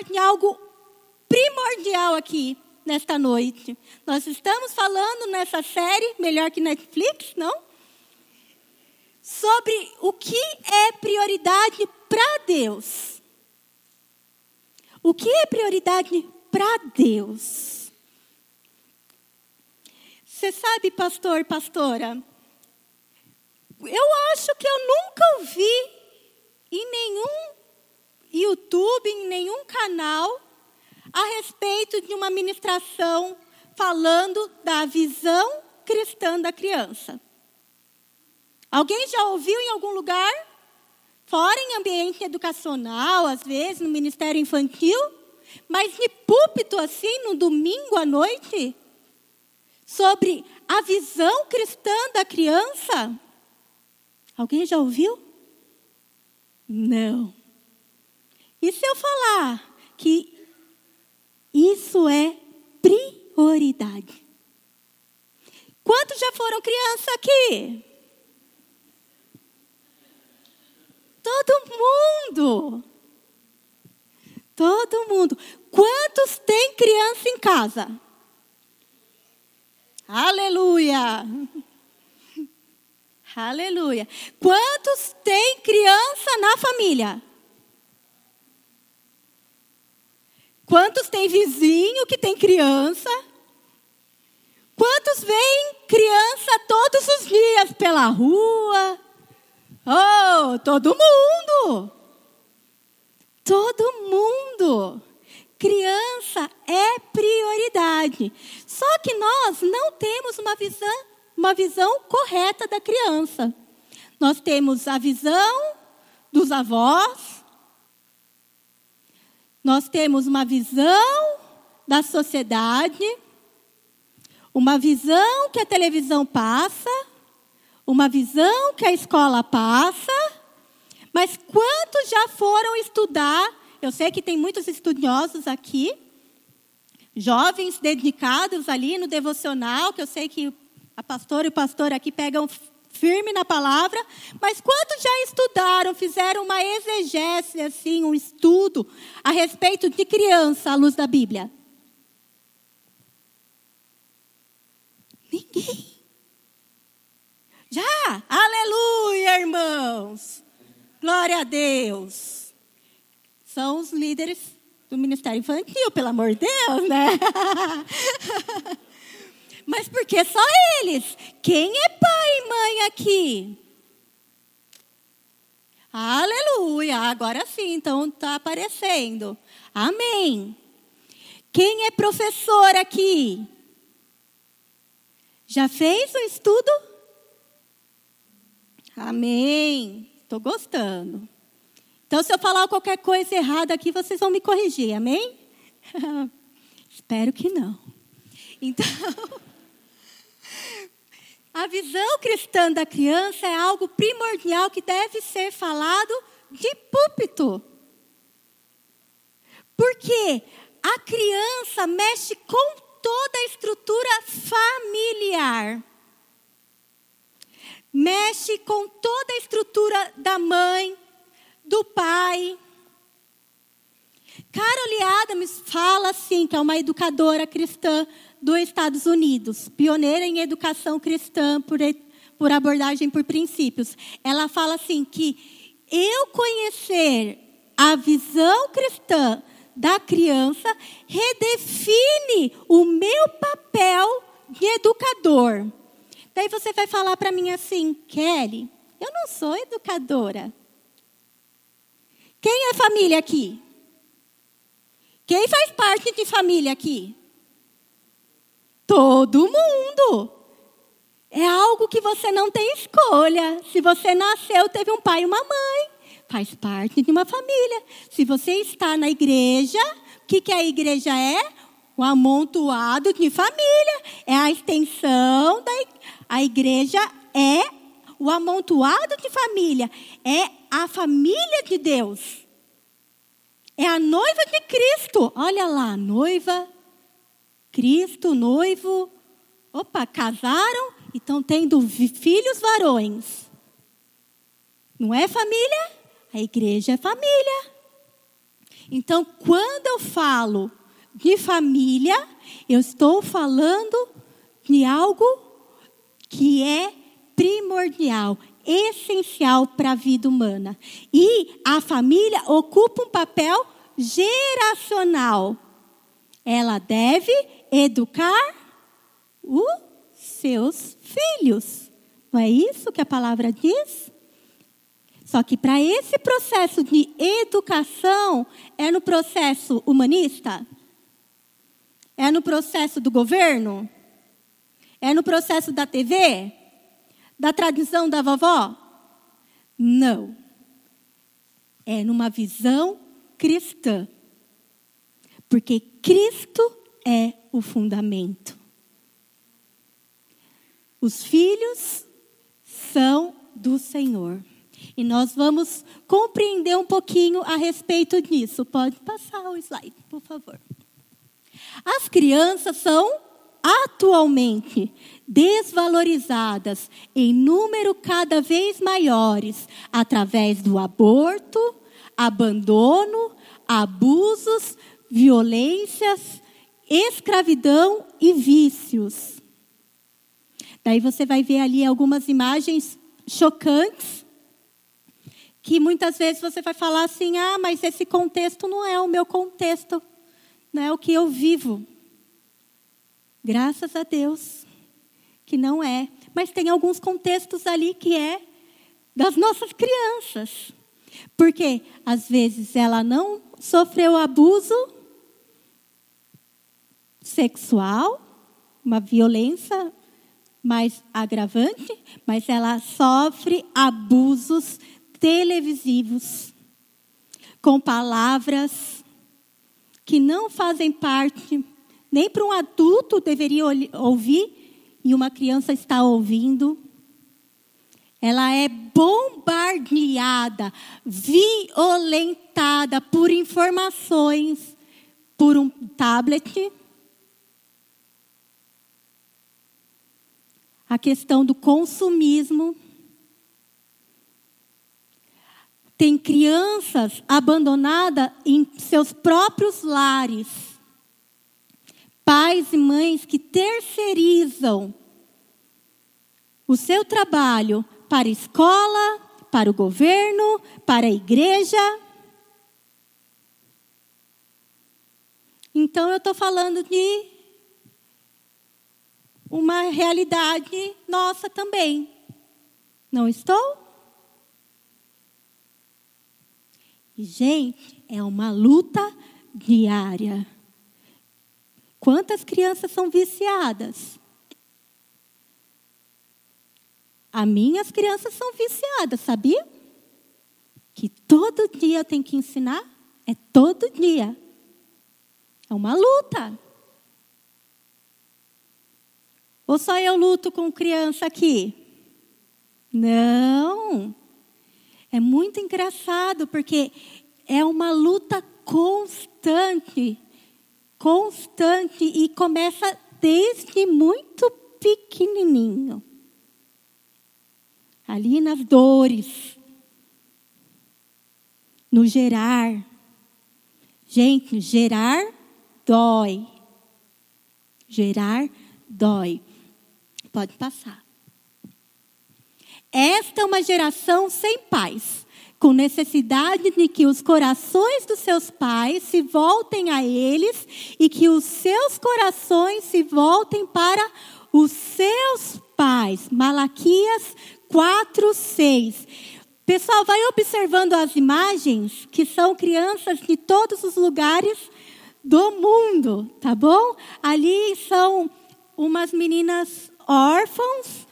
falar de algo primordial aqui nesta noite. Nós estamos falando nessa série, melhor que Netflix, não? Sobre o que é prioridade para Deus. O que é prioridade para Deus? Você sabe, pastor, pastora, eu acho que eu nunca ouvi em nenhum YouTube, em nenhum canal, a respeito de uma ministração falando da visão cristã da criança. Alguém já ouviu em algum lugar? Fora em ambiente educacional, às vezes, no ministério infantil? Mas de púlpito assim, no domingo à noite? Sobre a visão cristã da criança? Alguém já ouviu? Não. E se eu falar que isso é prioridade? Quantos já foram criança aqui? Todo mundo. Todo mundo. Quantos tem criança em casa? Aleluia. Aleluia. Quantos tem criança na família? Quantos tem vizinho que tem criança? Quantos veem criança todos os dias pela rua? Oh, todo mundo! Todo mundo! Criança é prioridade. Só que nós não temos uma visão, uma visão correta da criança. Nós temos a visão dos avós, nós temos uma visão da sociedade, uma visão que a televisão passa, uma visão que a escola passa, mas quantos já foram estudar? Eu sei que tem muitos estudiosos aqui, jovens dedicados ali no devocional, que eu sei que a pastora e o pastor aqui pegam firme na palavra, mas quantos já estudaram, fizeram uma exegese, assim, um estudo a respeito de criança à luz da Bíblia? Ninguém. Já? Aleluia, irmãos. Glória a Deus. São os líderes do Ministério Infantil, pelo amor de Deus, né? Mas porque só eles? Quem é pai e mãe aqui? Aleluia, agora sim, então está aparecendo. Amém. Quem é professor aqui? Já fez o estudo? Amém. Estou gostando. Então, se eu falar qualquer coisa errada aqui, vocês vão me corrigir, amém? Espero que não. Então. A visão cristã da criança é algo primordial que deve ser falado de púlpito. Porque a criança mexe com toda a estrutura familiar. Mexe com toda a estrutura da mãe, do pai. Carol Adams fala assim, que é uma educadora cristã, dos Estados Unidos, pioneira em educação cristã por, por abordagem por princípios. Ela fala assim que eu conhecer a visão cristã da criança redefine o meu papel de educador. Daí você vai falar para mim assim, Kelly, eu não sou educadora. Quem é família aqui? Quem faz parte de família aqui? Todo mundo. É algo que você não tem escolha. Se você nasceu, teve um pai e uma mãe. Faz parte de uma família. Se você está na igreja, o que, que a igreja é? O amontoado de família. É a extensão da a igreja é o amontoado de família. É a família de Deus. É a noiva de Cristo. Olha lá, noiva Cristo, noivo, opa, casaram e estão tendo filhos varões. Não é família? A igreja é família. Então, quando eu falo de família, eu estou falando de algo que é primordial, essencial para a vida humana. E a família ocupa um papel geracional. Ela deve educar os seus filhos. Não é isso que a palavra diz? Só que para esse processo de educação, é no processo humanista? É no processo do governo? É no processo da TV? Da tradição da vovó? Não. É numa visão cristã. Porque Cristo é o fundamento. Os filhos são do Senhor. E nós vamos compreender um pouquinho a respeito disso. Pode passar o slide, por favor. As crianças são atualmente desvalorizadas em número cada vez maiores através do aborto, abandono, abusos, violências, escravidão e vícios. Daí você vai ver ali algumas imagens chocantes que muitas vezes você vai falar assim: ah, mas esse contexto não é o meu contexto, não é o que eu vivo. Graças a Deus que não é. Mas tem alguns contextos ali que é das nossas crianças. Porque às vezes ela não sofreu abuso sexual, uma violência mais agravante, mas ela sofre abusos televisivos, com palavras que não fazem parte, nem para um adulto deveria ouvir, e uma criança está ouvindo. Ela é bombardeada, violentada por informações, por um tablet. A questão do consumismo Tem crianças abandonadas em seus próprios lares. Pais e mães que terceirizam o seu trabalho para a escola, para o governo, para a igreja. Então eu estou falando de uma realidade nossa também. Não estou? E, gente, é uma luta diária. Quantas crianças são viciadas? As minhas crianças são viciadas, sabia? Que todo dia eu tenho que ensinar? É todo dia. É uma luta. Ou só eu luto com criança aqui? Não. É muito engraçado, porque é uma luta constante, constante, e começa desde muito pequenininho. Ali nas dores, no gerar. Gente, gerar dói. Gerar dói. Pode passar. Esta é uma geração sem pais, com necessidade de que os corações dos seus pais se voltem a eles e que os seus corações se voltem para os seus pais. Malaquias 4, 6. Pessoal, vai observando as imagens, que são crianças de todos os lugares do mundo, tá bom? Ali são umas meninas órfãos,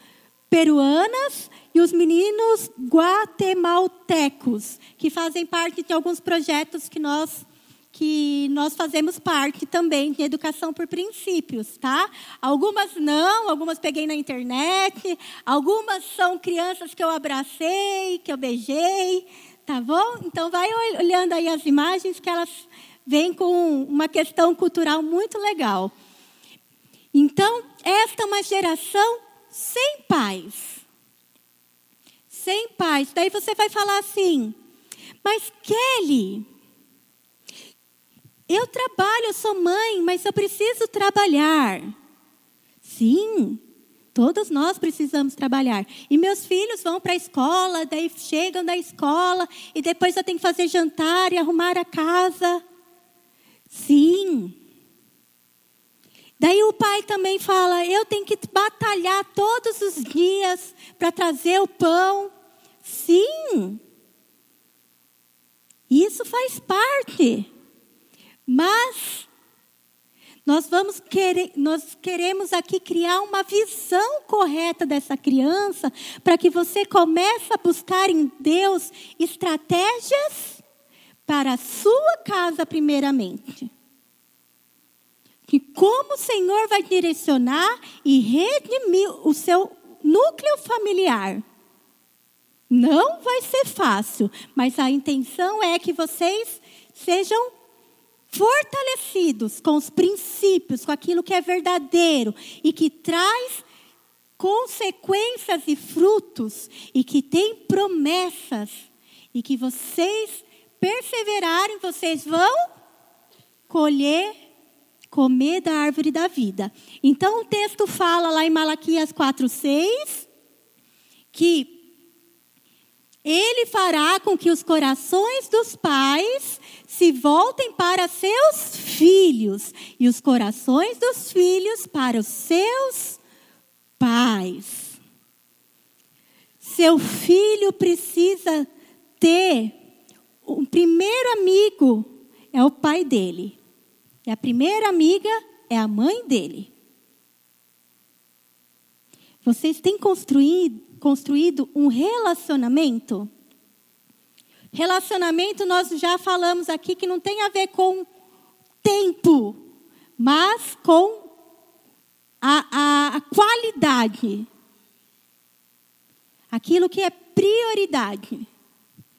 peruanas, e os meninos guatemaltecos, que fazem parte de alguns projetos que nós que nós fazemos parte também de educação por princípios, tá? Algumas não, algumas peguei na internet, algumas são crianças que eu abracei, que eu beijei, tá bom? Então vai olhando aí as imagens que elas vêm com uma questão cultural muito legal. Então, esta é uma geração sem pais sem paz. Daí você vai falar assim: Mas Kelly, Eu trabalho, eu sou mãe, mas eu preciso trabalhar. Sim, todos nós precisamos trabalhar. E meus filhos vão para a escola, daí chegam da escola, e depois eu tenho que fazer jantar e arrumar a casa. Sim. Daí o pai também fala: eu tenho que batalhar todos os dias para trazer o pão. Sim. Isso faz parte. Mas nós vamos querer, nós queremos aqui criar uma visão correta dessa criança para que você comece a buscar em Deus estratégias para a sua casa primeiramente. Que como o Senhor vai direcionar e redimir o seu núcleo familiar. Não vai ser fácil, mas a intenção é que vocês sejam fortalecidos com os princípios, com aquilo que é verdadeiro e que traz consequências e frutos e que tem promessas e que vocês perseverarem, vocês vão colher, comer da árvore da vida. Então o texto fala lá em Malaquias 4:6 que ele fará com que os corações dos pais se voltem para seus filhos e os corações dos filhos para os seus pais. Seu filho precisa ter o primeiro amigo é o pai dele. E a primeira amiga é a mãe dele. Vocês têm construído, construído um relacionamento? Relacionamento, nós já falamos aqui que não tem a ver com tempo, mas com a, a, a qualidade. Aquilo que é prioridade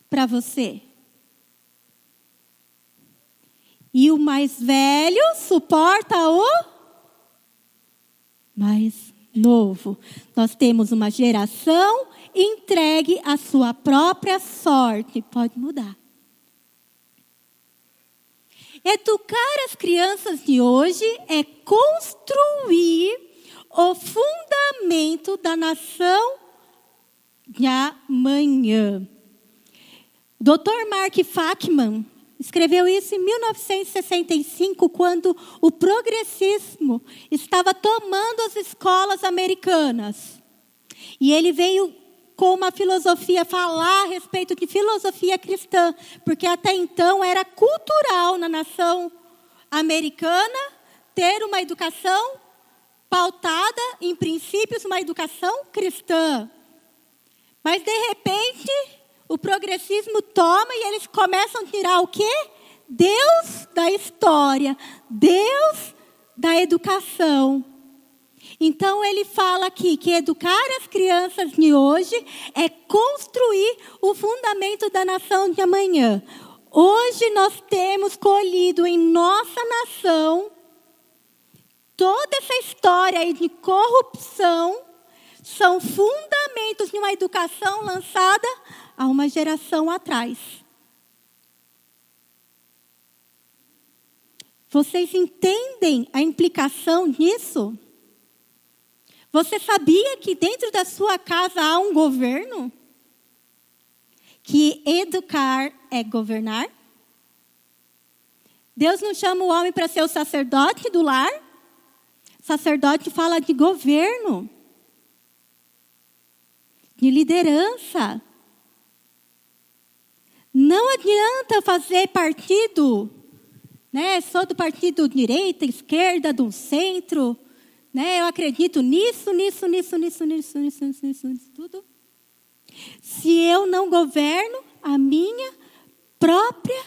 para você. E o mais velho suporta o mais novo. Nós temos uma geração entregue à sua própria sorte. Pode mudar. Educar as crianças de hoje é construir o fundamento da nação de amanhã. Dr. Mark Fachman escreveu isso em 1965, quando o progressismo estava tomando as escolas americanas. E ele veio com uma filosofia, falar a respeito de filosofia cristã, porque até então era cultural na nação americana ter uma educação pautada em princípios, uma educação cristã. Mas de repente, o progressismo toma e eles começam a tirar o quê? Deus da história, Deus da educação. Então ele fala aqui que educar as crianças de hoje é construir o fundamento da nação de amanhã. Hoje nós temos colhido em nossa nação toda essa história aí de corrupção são fundamentos de uma educação lançada há uma geração atrás. Vocês entendem a implicação disso? Você sabia que dentro da sua casa há um governo? Que educar é governar? Deus não chama o homem para ser o sacerdote do lar? Sacerdote fala de governo, de liderança. Não adianta fazer partido, né? Sou do partido direita, esquerda, do centro. Né? Eu acredito nisso, nisso, nisso, nisso, nisso, nisso, nisso, nisso, nisso, tudo. Se eu não governo a minha própria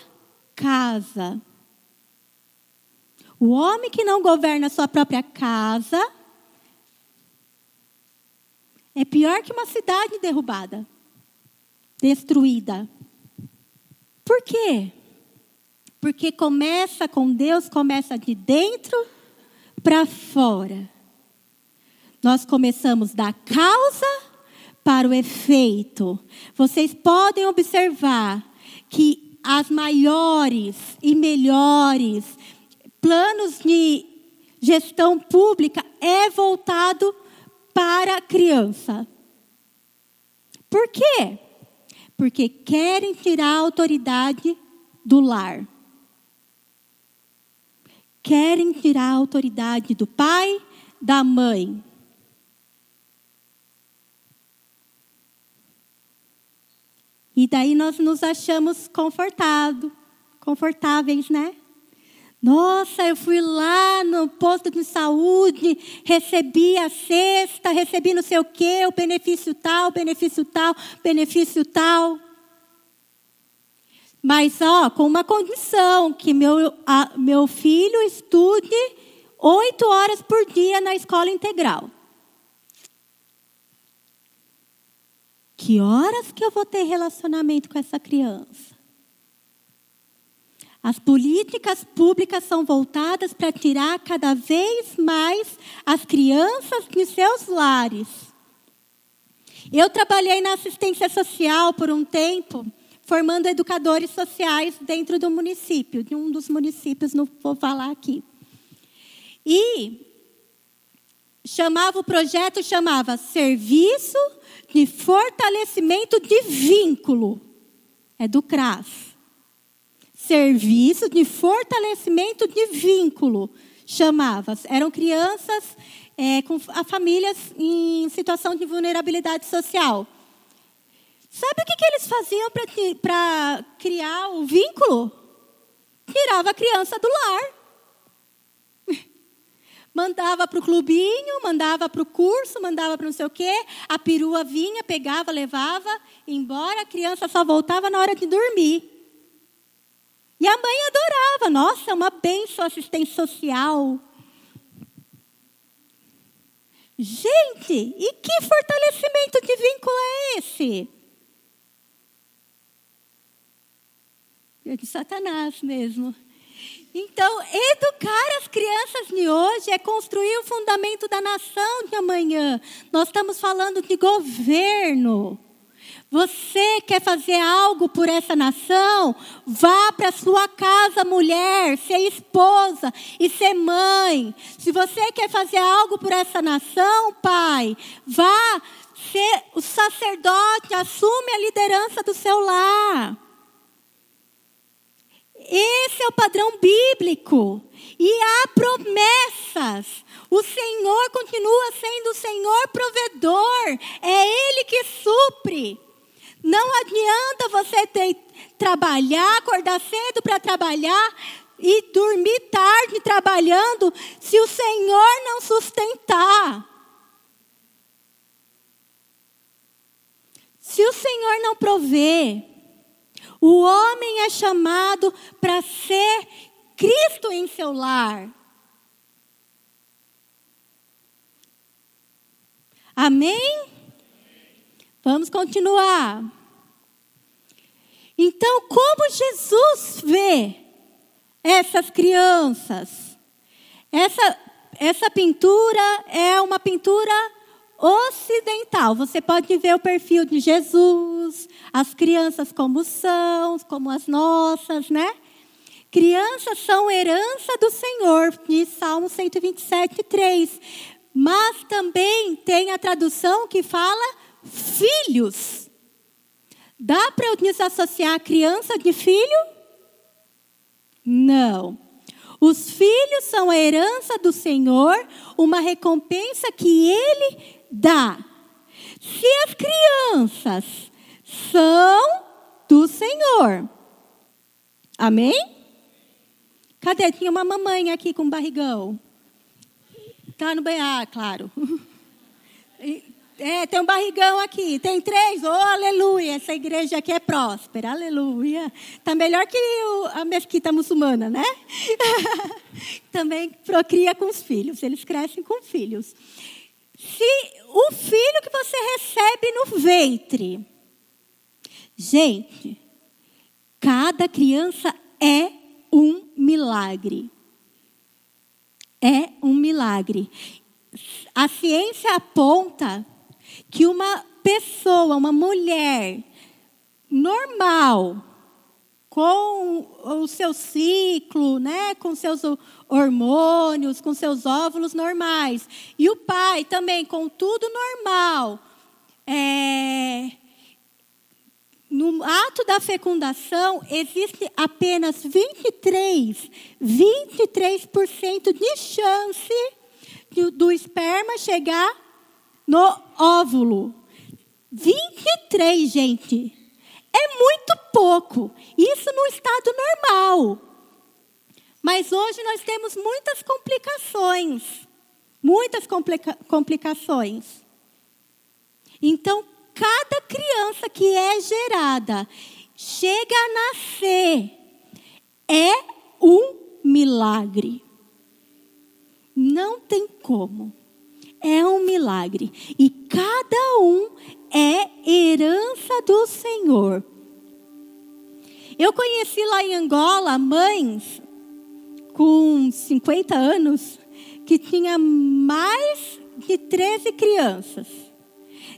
casa. O homem que não governa a sua própria casa é pior que uma cidade derrubada, destruída. Por quê? Porque começa com Deus, começa de dentro para fora. Nós começamos da causa para o efeito. Vocês podem observar que as maiores e melhores planos de gestão pública é voltado para a criança. Por quê? Porque querem tirar a autoridade do lar. Querem tirar a autoridade do pai, da mãe. E daí nós nos achamos confortados, confortáveis, né? Nossa, eu fui lá no posto de saúde, recebi a cesta, recebi não sei o quê, o benefício tal, benefício tal, benefício tal. Mas, ó, com uma condição, que meu, a, meu filho estude oito horas por dia na escola integral. Que horas que eu vou ter relacionamento com essa criança? As políticas públicas são voltadas para tirar cada vez mais as crianças de seus lares. Eu trabalhei na assistência social por um tempo, formando educadores sociais dentro do município, de um dos municípios, não vou falar aqui. E chamava o projeto chamava Serviço de Fortalecimento de Vínculo. É do CRAS serviço de fortalecimento de vínculo, chamava. Eram crianças é, com a famílias em situação de vulnerabilidade social. Sabe o que, que eles faziam para criar o vínculo? Tirava a criança do lar. Mandava para o clubinho, mandava para o curso, mandava para não sei o quê. A perua vinha, pegava, levava, embora a criança só voltava na hora de dormir. E a mãe adorava. Nossa, é uma benção assistência social. Gente, e que fortalecimento de vínculo é esse? É de Satanás mesmo. Então, educar as crianças de hoje é construir o fundamento da nação de amanhã. Nós estamos falando de governo. Você quer fazer algo por essa nação? Vá para sua casa, mulher, ser esposa e ser mãe. Se você quer fazer algo por essa nação, pai, vá ser o sacerdote, assume a liderança do seu lar. Esse é o padrão bíblico. E há promessas. O Senhor continua sendo o Senhor provedor. É Ele que supre. Não adianta você ter, trabalhar, acordar cedo para trabalhar e dormir tarde trabalhando se o Senhor não sustentar. Se o Senhor não prover, o homem é chamado para ser Cristo em seu lar. Amém? Vamos continuar. Então, como Jesus vê essas crianças? Essa, essa pintura é uma pintura ocidental. Você pode ver o perfil de Jesus, as crianças como são, como as nossas, né? Crianças são herança do Senhor, diz Salmo 127, 3. Mas também tem a tradução que fala filhos. Dá para eu desassociar a criança de filho? Não. Os filhos são a herança do Senhor, uma recompensa que Ele dá. Se as crianças são do Senhor, amém? Cadê? Tinha uma mamãe aqui com barrigão. Está no ah, claro. É, tem um barrigão aqui. Tem três? Oh, aleluia. Essa igreja aqui é próspera. Aleluia. Está melhor que o, a mesquita muçulmana, né? Também procria com os filhos. Eles crescem com filhos. Se o filho que você recebe no ventre. Gente, cada criança é um milagre. É um milagre. A ciência aponta que uma pessoa, uma mulher normal, com o seu ciclo, né, com seus hormônios, com seus óvulos normais. E o pai também com tudo normal. É, no ato da fecundação, existe apenas 23, 23% de chance do, do esperma chegar no óvulo. 23, gente. É muito pouco. Isso no estado normal. Mas hoje nós temos muitas complicações. Muitas complica complicações. Então, cada criança que é gerada, chega a nascer, é um milagre. Não tem como. É um milagre. E cada um é herança do Senhor. Eu conheci lá em Angola mães com 50 anos que tinha mais de 13 crianças.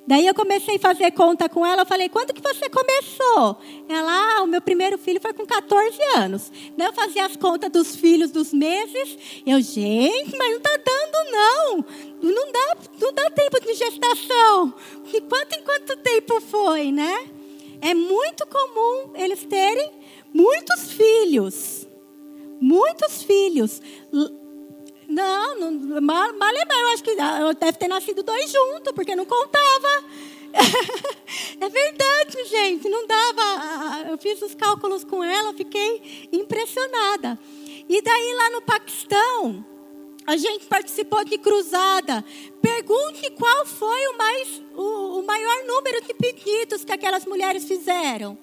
Daí eu comecei a fazer conta com ela, eu falei, quando que você começou? Ela, ah, o meu primeiro filho foi com 14 anos. Daí eu fazia as contas dos filhos dos meses. Eu, gente, mas não está dando não. Não dá, não dá tempo de gestação. De quanto em quanto tempo foi, né? É muito comum eles terem muitos filhos. Muitos filhos. Não, não mal, mal eu acho que ah, deve ter nascido dois juntos, porque não contava. é verdade, gente, não dava. Ah, eu fiz os cálculos com ela, fiquei impressionada. E daí lá no Paquistão, a gente participou de cruzada. Pergunte qual foi o, mais, o, o maior número de pedidos que aquelas mulheres fizeram.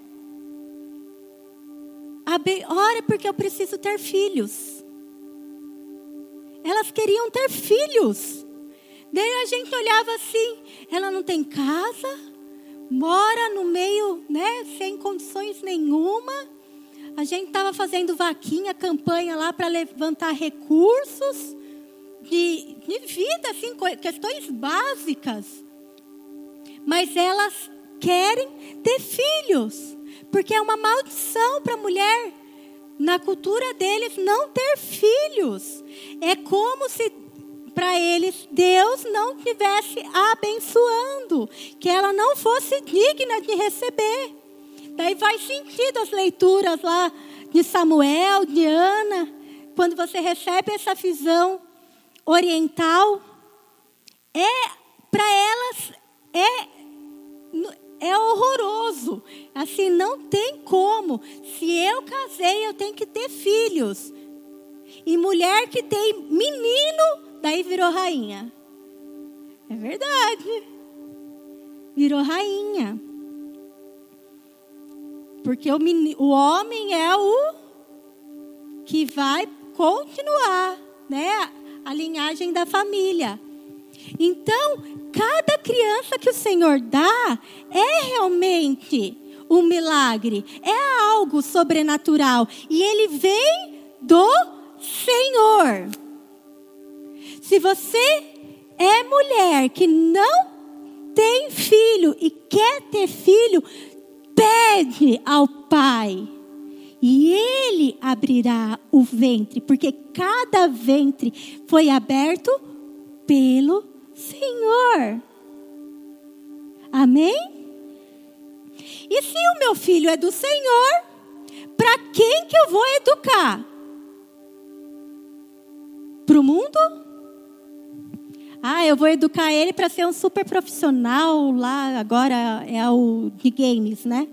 Ora, porque eu preciso ter filhos. Elas queriam ter filhos. Daí a gente olhava assim, ela não tem casa, mora no meio, né, sem condições nenhuma. A gente estava fazendo vaquinha, campanha lá para levantar recursos de, de vida, assim, questões básicas. Mas elas querem ter filhos, porque é uma maldição para a mulher na cultura deles, não ter filhos. É como se para eles Deus não tivesse abençoando, que ela não fosse digna de receber. Daí faz sentido as leituras lá de Samuel, de Ana, quando você recebe essa visão oriental, é para elas é é horroroso. Assim, não tem como. Se eu casei, eu tenho que ter filhos. E mulher que tem menino, daí virou rainha. É verdade. Virou rainha. Porque o, menino, o homem é o que vai continuar, né? A linhagem da família. Então, cada criança que o Senhor dá é realmente um milagre, é algo sobrenatural e ele vem do Senhor. Se você é mulher que não tem filho e quer ter filho, pede ao Pai. E ele abrirá o ventre, porque cada ventre foi aberto pelo Senhor. Amém? E se o meu filho é do Senhor, para quem que eu vou educar? Para o mundo? Ah, eu vou educar ele para ser um super profissional lá, agora é o de games, né?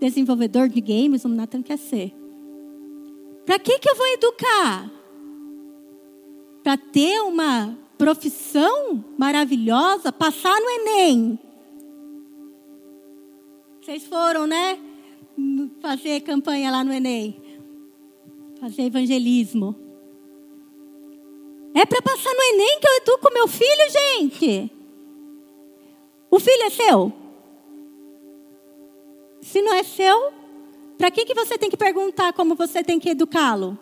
Desenvolvedor de games, o Nathan quer ser. Para que, que eu vou educar? Para ter uma profissão maravilhosa, passar no Enem. Vocês foram, né? Fazer campanha lá no Enem. Fazer evangelismo. É para passar no Enem que eu educo meu filho, gente. O filho é seu? Se não é seu, para que, que você tem que perguntar como você tem que educá-lo?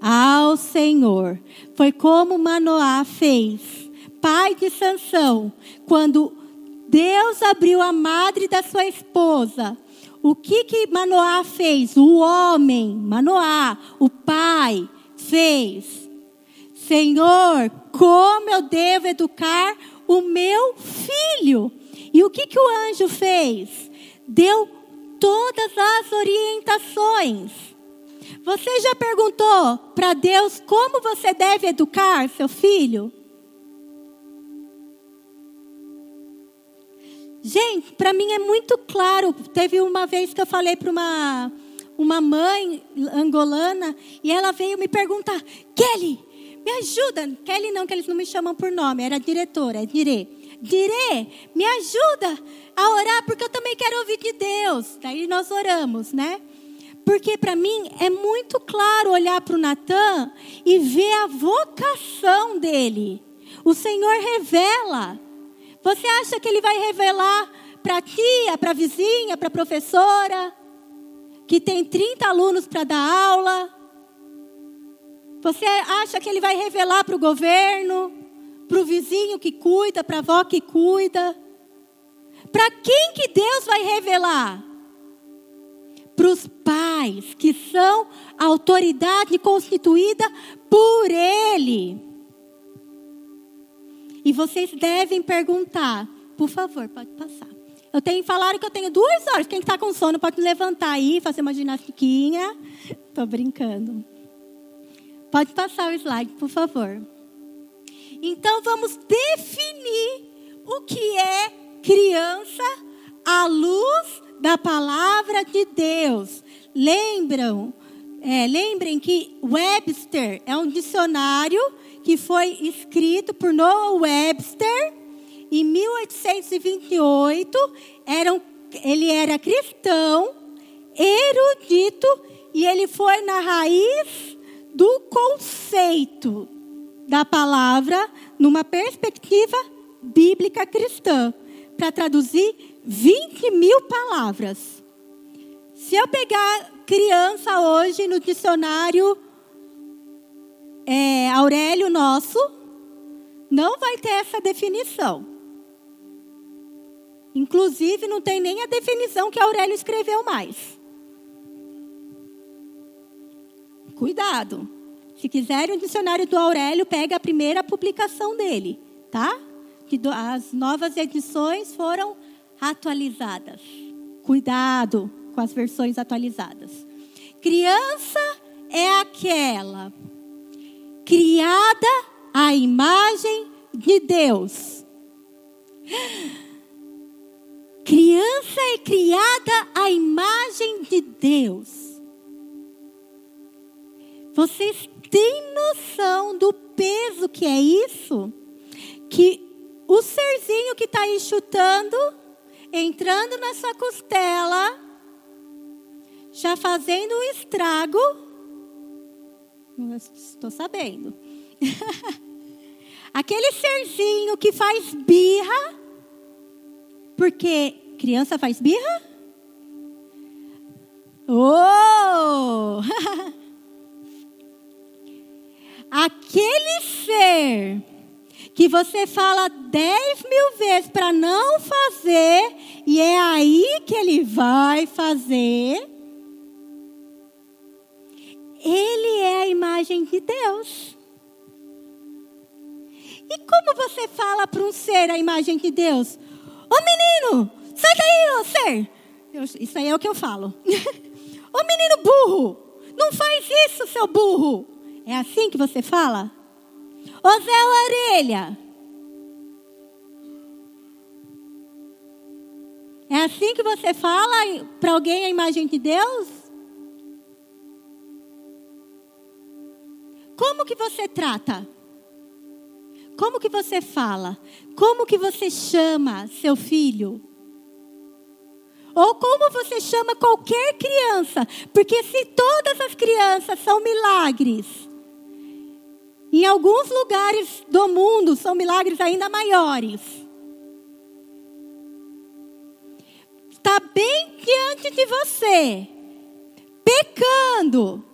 Ao Senhor. Foi como Manoá fez, pai de Sansão, quando Deus abriu a madre da sua esposa. O que que Manoá fez? O homem, Manoá, o pai, fez. Senhor, como eu devo educar o meu filho? E o que que o anjo fez? Deu todas as orientações. Você já perguntou para Deus como você deve educar seu filho? Gente, para mim é muito claro. Teve uma vez que eu falei para uma, uma mãe angolana e ela veio me perguntar: Kelly, me ajuda. Kelly não, que eles não me chamam por nome, era diretora, é Dire. Dire, me ajuda a orar porque eu também quero ouvir de Deus. Daí nós oramos, né? Porque para mim é muito claro olhar para o Natan e ver a vocação dele. O Senhor revela. Você acha que ele vai revelar para a tia, para a vizinha, para a professora, que tem 30 alunos para dar aula? Você acha que ele vai revelar para o governo, para o vizinho que cuida, para a avó que cuida? Para quem que Deus vai revelar? Para os pais, que são a autoridade constituída por Ele. E vocês devem perguntar, por favor, pode passar. Eu tenho falaram que eu tenho duas horas. Quem está com sono pode levantar aí, fazer uma ginastiquinha. Estou brincando. Pode passar o slide, por favor. Então vamos definir o que é criança à luz da palavra de Deus. Lembram? É, lembrem que Webster é um dicionário que foi escrito por Noah Webster em 1828. Era um, ele era cristão, erudito, e ele foi na raiz do conceito da palavra numa perspectiva bíblica cristã, para traduzir 20 mil palavras. Se eu pegar criança hoje no dicionário é, Aurélio nosso, não vai ter essa definição. Inclusive, não tem nem a definição que Aurélio escreveu mais. Cuidado. Se quiserem o dicionário do Aurélio, pega a primeira publicação dele, tá? Que as novas edições foram atualizadas. Cuidado com as versões atualizadas. Criança é aquela criada à imagem de Deus. Criança é criada à imagem de Deus. Vocês têm noção do peso que é isso? Que o serzinho que está aí chutando, entrando na sua costela, já fazendo um estrago Estou sabendo. Aquele serzinho que faz birra, porque criança faz birra? Oh! Aquele ser que você fala dez mil vezes para não fazer, e é aí que ele vai fazer. Ele é a imagem de Deus. E como você fala para um ser a imagem de Deus? Ô menino, sai daí, ô ser. Eu, isso aí é o que eu falo. Ô menino burro, não faz isso, seu burro. É assim que você fala? Ô Zé Orelha. É assim que você fala para alguém a imagem de Deus? Como que você trata? Como que você fala? Como que você chama seu filho? Ou como você chama qualquer criança? Porque se todas as crianças são milagres, em alguns lugares do mundo são milagres ainda maiores. Está bem diante de você, pecando,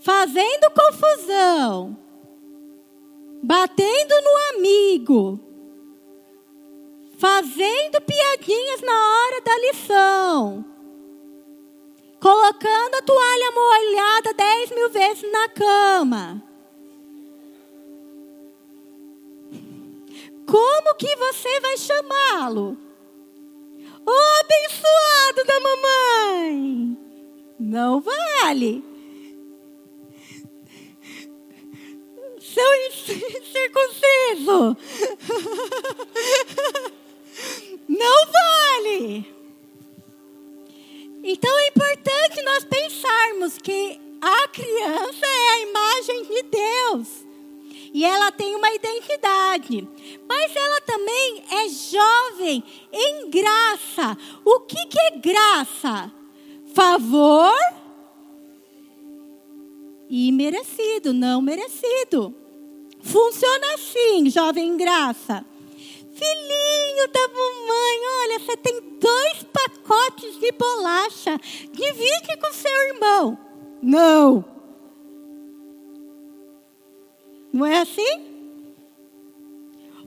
fazendo confusão, batendo no amigo, fazendo piadinhas na hora da lição, colocando a toalha molhada dez mil vezes na cama. Como que você vai chamá-lo? O oh, abençoado da mamãe. Não vale. Seu incircunciso. Não vale. Então é importante nós pensarmos que a criança é a imagem de Deus e ela tem uma identidade. Mas ela também é jovem em graça. O que, que é graça? Favor e merecido, não merecido. Funciona assim, jovem em graça. Filhinho da mamãe, olha, você tem dois pacotes de bolacha. Divide com seu irmão. Não. Não é assim?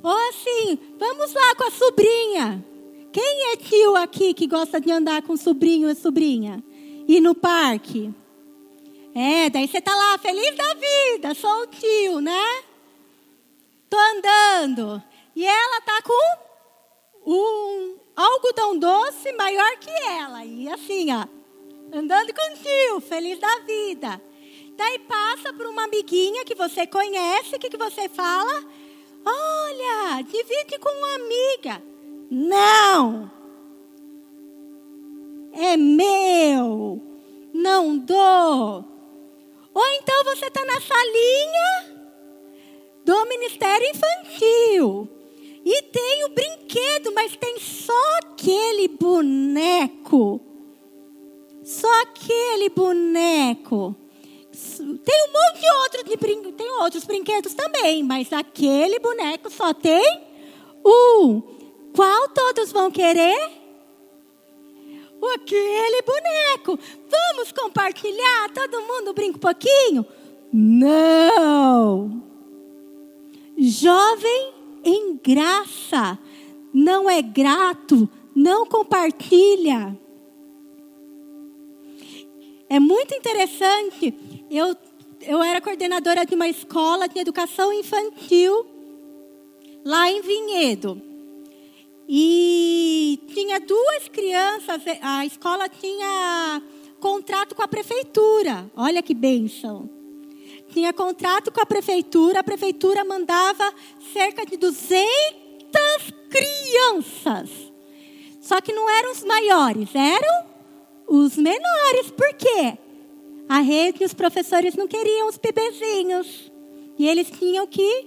Ou assim, vamos lá com a sobrinha. Quem é tio aqui que gosta de andar com sobrinho e sobrinha? Ir no parque? É, daí você tá lá, feliz da vida, sou o tio, né? Tô andando. E ela tá com um algodão doce maior que ela. E assim, ó, andando com o tio, feliz da vida. Daí passa por uma amiguinha que você conhece, o que, que você fala? Olha, divide com uma amiga. Não. É meu. Não dou. Ou então você está na salinha do Ministério Infantil. E tem o brinquedo, mas tem só aquele boneco. Só aquele boneco. Tem um monte de outros, de tem outros brinquedos também, mas aquele boneco só tem um. Qual todos vão querer? Aquele boneco. Vamos compartilhar? Todo mundo brinca um pouquinho? Não. Jovem em graça, não é grato, não compartilha. É muito interessante eu, eu era coordenadora de uma escola de educação infantil lá em Vinhedo. E tinha duas crianças, a escola tinha contrato com a prefeitura. Olha que bênção. Tinha contrato com a prefeitura, a prefeitura mandava cerca de 200 crianças. Só que não eram os maiores, eram os menores. Por quê? a rede e os professores não queriam os bebezinhos. E eles tinham que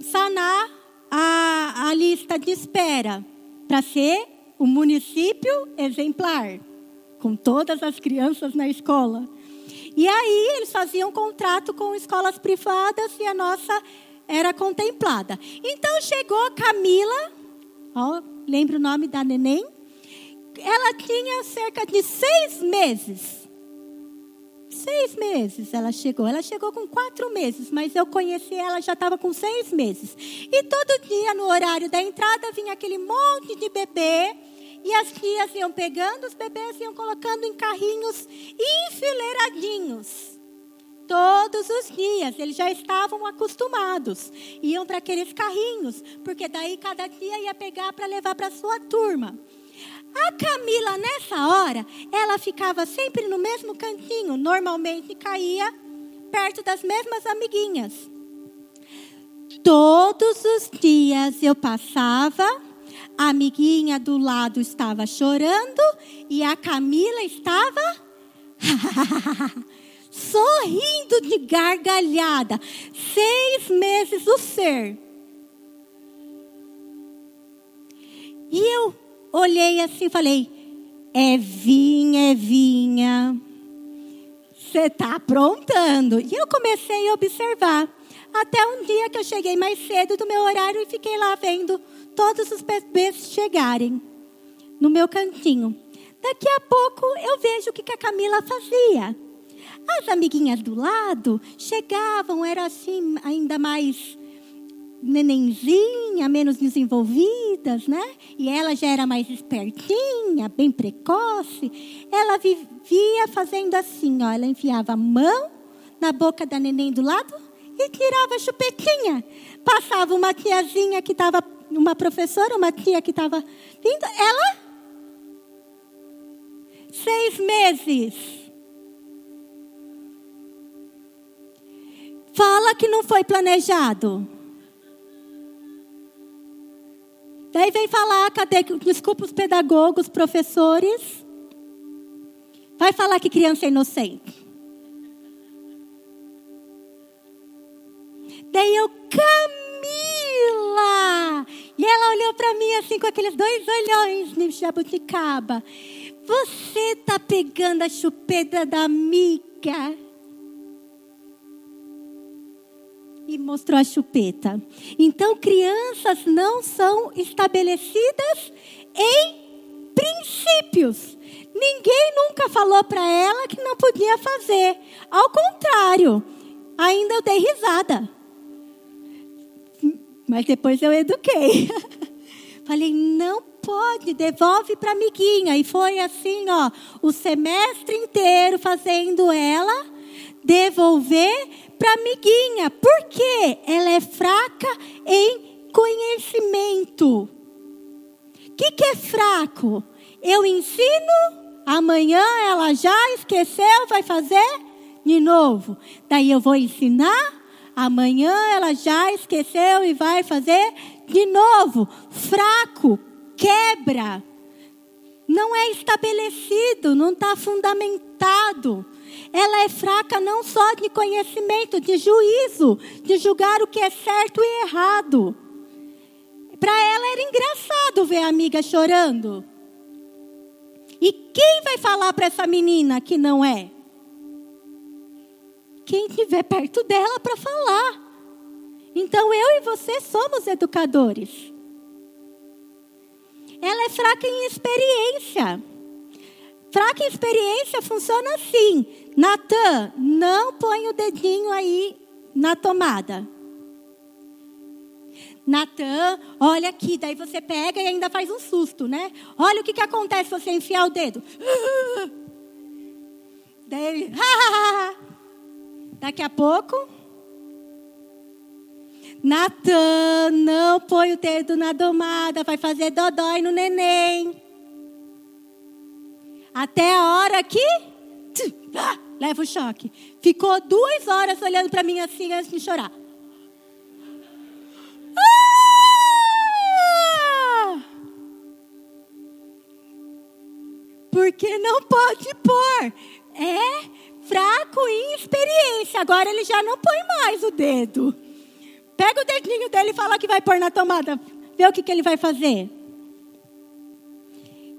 sanar a, a lista de espera para ser o município exemplar, com todas as crianças na escola. E aí eles faziam contrato com escolas privadas e a nossa era contemplada. Então chegou a Camila, ó, lembra o nome da neném? Ela tinha cerca de seis meses Seis meses ela chegou. Ela chegou com quatro meses, mas eu conheci ela já estava com seis meses. E todo dia, no horário da entrada, vinha aquele monte de bebê. E as tias iam pegando os bebês iam colocando em carrinhos enfileiradinhos. Todos os dias, eles já estavam acostumados. Iam para aqueles carrinhos, porque daí cada dia ia pegar para levar para sua turma. A Camila, nessa hora, ela ficava sempre no mesmo cantinho, normalmente caía perto das mesmas amiguinhas. Todos os dias eu passava, a amiguinha do lado estava chorando e a Camila estava sorrindo de gargalhada. Seis meses o ser. E eu olhei assim e falei: é vinha, é vinha. Você está aprontando. E eu comecei a observar. Até um dia que eu cheguei mais cedo do meu horário e fiquei lá vendo todos os bebês chegarem no meu cantinho. Daqui a pouco eu vejo o que a Camila fazia. As amiguinhas do lado chegavam, era assim, ainda mais nenenzinha, menos desenvolvidas, né? E ela já era mais espertinha, bem precoce. Ela vivia fazendo assim, ó. Ela enfiava a mão na boca da neném do lado e tirava a chupetinha. Passava uma tiazinha que estava, uma professora, uma tia que estava vindo. Ela, seis meses. Fala que não foi planejado. Daí vem falar, cadê? Desculpa os pedagogos, professores. Vai falar que criança é inocente. Daí eu, Camila! E ela olhou para mim assim com aqueles dois olhões de jabuticaba. Você tá pegando a chupeta da amiga? e mostrou a chupeta. Então, crianças não são estabelecidas em princípios. Ninguém nunca falou para ela que não podia fazer. Ao contrário, ainda eu dei risada. Mas depois eu eduquei. Falei, não pode, devolve para amiguinha. E foi assim, ó, o semestre inteiro fazendo ela devolver para amiguinha. Por quê? Ela é fraca em conhecimento. O que, que é fraco? Eu ensino, amanhã ela já esqueceu, vai fazer de novo. Daí eu vou ensinar, amanhã ela já esqueceu e vai fazer de novo. Fraco, quebra. Não é estabelecido, não está fundamentado ela é fraca não só de conhecimento, de juízo, de julgar o que é certo e errado. Para ela era engraçado ver a amiga chorando. E quem vai falar para essa menina que não é? Quem estiver perto dela para falar. Então eu e você somos educadores. Ela é fraca em experiência. Fraca em experiência funciona assim. Natan, não põe o dedinho aí na tomada. Natan, olha aqui, daí você pega e ainda faz um susto, né? Olha o que, que acontece se você enfiar o dedo. Daí ele, daqui a pouco, Natan, não põe o dedo na domada, vai fazer dodói no neném. Até a hora que ah, leva o choque. Ficou duas horas olhando para mim assim antes de chorar. Ah! Porque não pode pôr. É fraco em experiência. Agora ele já não põe mais o dedo. Pega o dedinho dele e fala que vai pôr na tomada. Vê o que, que ele vai fazer.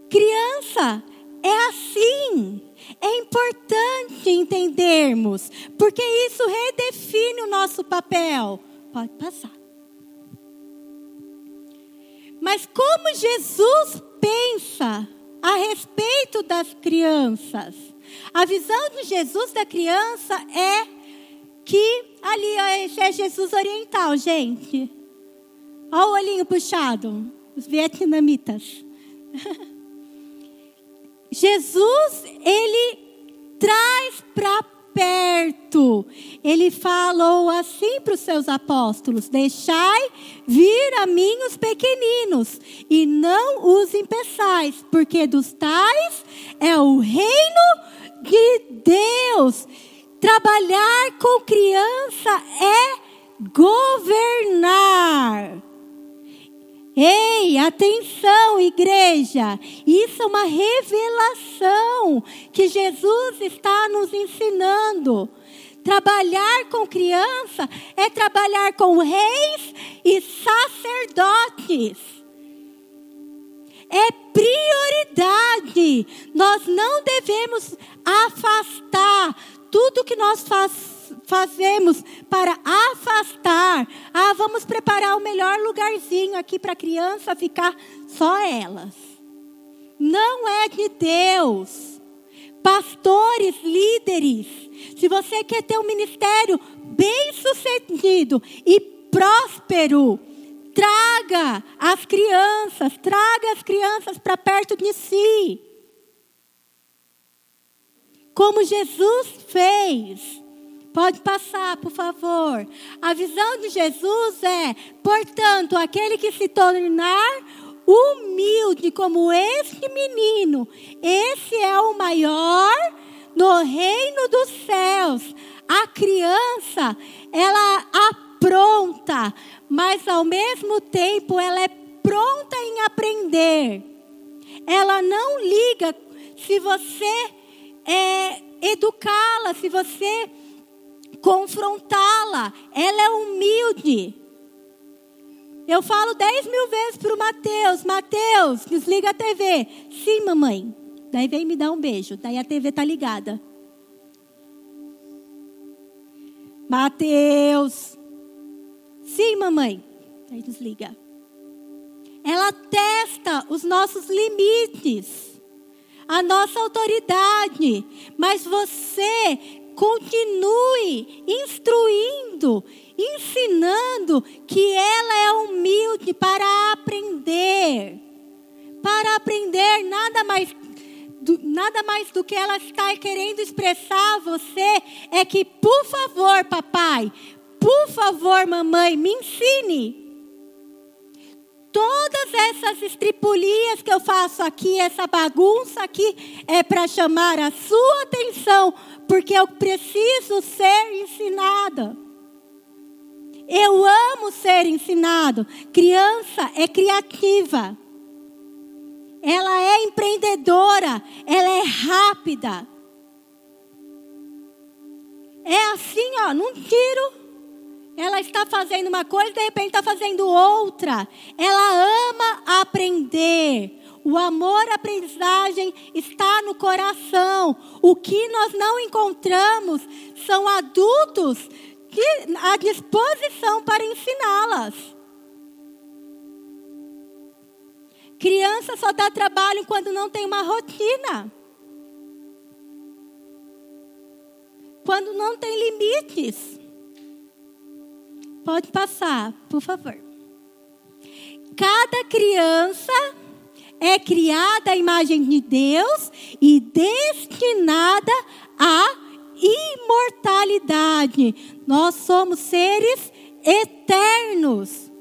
Criança é assim. É importante entendermos, porque isso redefine o nosso papel. Pode passar. Mas como Jesus pensa a respeito das crianças? A visão de Jesus da criança é que ali, esse é Jesus oriental, gente. Olha o olhinho puxado, os vietnamitas. Jesus, ele traz para perto. Ele falou assim para os seus apóstolos: Deixai vir a mim os pequeninos, e não os impeçais, porque dos tais é o reino de Deus. Trabalhar com criança é governar. Ei, atenção, igreja! Isso é uma revelação que Jesus está nos ensinando. Trabalhar com criança é trabalhar com reis e sacerdotes. É prioridade. Nós não devemos afastar tudo que nós fazemos fazemos para afastar. Ah, vamos preparar o melhor lugarzinho aqui para a criança ficar só elas. Não é de Deus. Pastores, líderes, se você quer ter um ministério bem sucedido e próspero. Traga as crianças, traga as crianças para perto de si. Como Jesus fez. Pode passar, por favor. A visão de Jesus é, portanto, aquele que se tornar humilde como este menino, esse é o maior no reino dos céus. A criança, ela apronta, mas ao mesmo tempo ela é pronta em aprender. Ela não liga se você é, educá-la, se você confrontá-la. Ela é humilde. Eu falo dez mil vezes para o Mateus: Mateus, desliga a TV. Sim, mamãe. Daí vem me dar um beijo. Daí a TV tá ligada. Mateus. Sim, mamãe. Daí desliga. Ela testa os nossos limites, a nossa autoridade. Mas você continue instruindo, ensinando que ela é humilde para aprender. Para aprender nada mais do, nada mais do que ela está querendo expressar a você é que, por favor, papai, por favor, mamãe, me ensine. Todas essas estripulias que eu faço aqui, essa bagunça aqui, é para chamar a sua atenção, porque eu preciso ser ensinada. Eu amo ser ensinado. Criança é criativa. Ela é empreendedora, ela é rápida. É assim, ó, num tiro. Ela está fazendo uma coisa, de repente está fazendo outra. Ela ama aprender. O amor à aprendizagem está no coração. O que nós não encontramos são adultos à disposição para ensiná-las. Criança só dá trabalho quando não tem uma rotina. Quando não tem limites. Pode passar, por favor. Cada criança é criada à imagem de Deus e destinada à imortalidade. Nós somos seres eternos,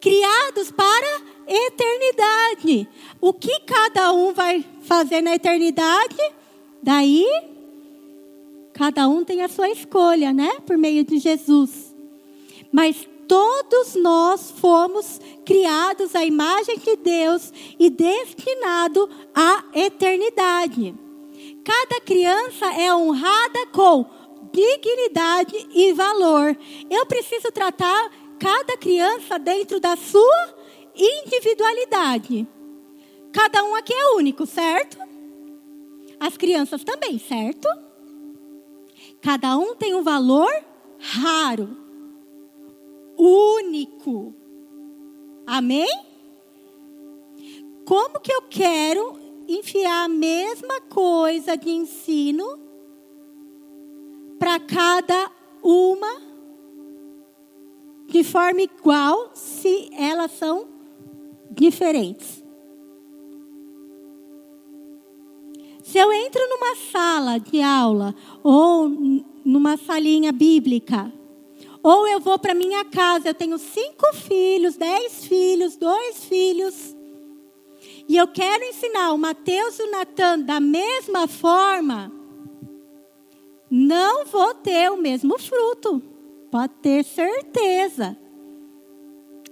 criados para eternidade. O que cada um vai fazer na eternidade? Daí, cada um tem a sua escolha, né? Por meio de Jesus. Mas todos nós fomos criados à imagem de Deus e destinados à eternidade. Cada criança é honrada com dignidade e valor. Eu preciso tratar cada criança dentro da sua individualidade. Cada um aqui é único, certo? As crianças também, certo? Cada um tem um valor raro, único. Amém? Como que eu quero enfiar a mesma coisa de ensino para cada uma de forma igual se elas são diferentes. Se eu entro numa sala de aula ou numa salinha bíblica, ou eu vou para minha casa, eu tenho cinco filhos, dez filhos, dois filhos, e eu quero ensinar o Mateus e o Natan da mesma forma, não vou ter o mesmo fruto, pode ter certeza.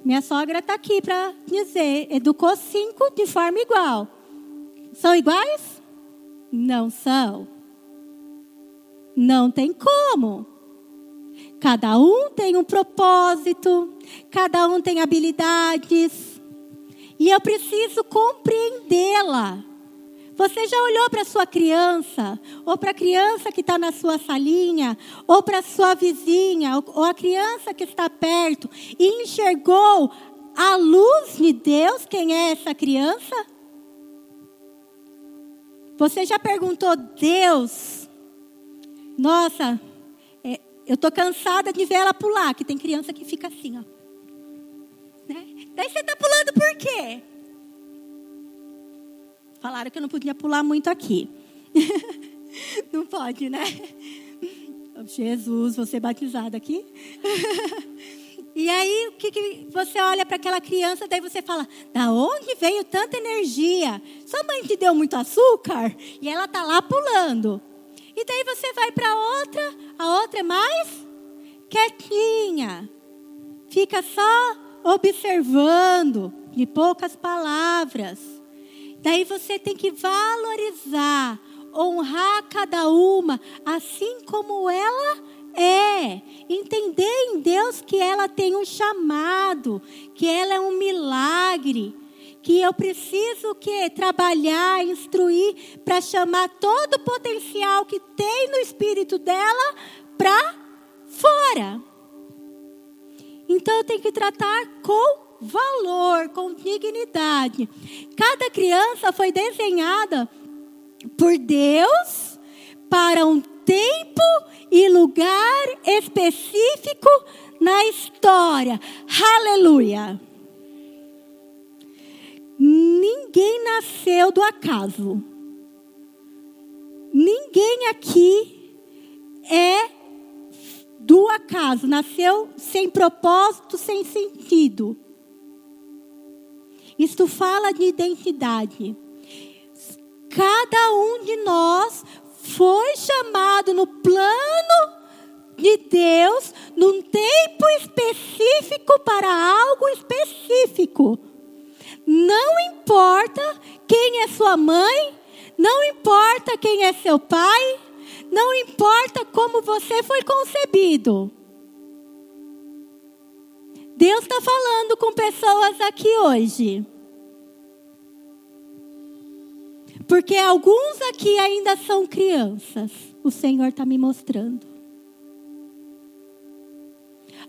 Minha sogra está aqui para dizer: educou cinco de forma igual. São iguais? Não são. Não tem como. Cada um tem um propósito, cada um tem habilidades, e eu preciso compreendê-la. Você já olhou para sua criança, ou para a criança que está na sua salinha, ou para sua vizinha, ou a criança que está perto, e enxergou a luz de Deus quem é essa criança? Você já perguntou, Deus, nossa, Eu tô cansada de ver ela pular, que tem criança que fica assim, ó. Né? Daí você tá pulando por quê? Falaram que eu não podia pular muito aqui. não pode, né? Jesus, você batizado aqui. e aí, o que, que você olha para aquela criança, daí você fala: da onde veio tanta energia? Sua mãe te deu muito açúcar? E ela tá lá pulando. E daí você vai para outra, a outra é mais quietinha. Fica só observando, de poucas palavras. Daí você tem que valorizar, honrar cada uma, assim como ela é. Entender em Deus que ela tem um chamado, que ela é um milagre que eu preciso que trabalhar, instruir para chamar todo o potencial que tem no espírito dela para fora. Então eu tenho que tratar com valor, com dignidade. Cada criança foi desenhada por Deus para um tempo e lugar específico na história. Aleluia. Ninguém nasceu do acaso. Ninguém aqui é do acaso, nasceu sem propósito, sem sentido. Isto fala de identidade. Cada um de nós foi chamado no plano de Deus, num tempo específico para algo específico. Não importa quem é sua mãe, não importa quem é seu pai, não importa como você foi concebido. Deus está falando com pessoas aqui hoje. Porque alguns aqui ainda são crianças. O Senhor está me mostrando.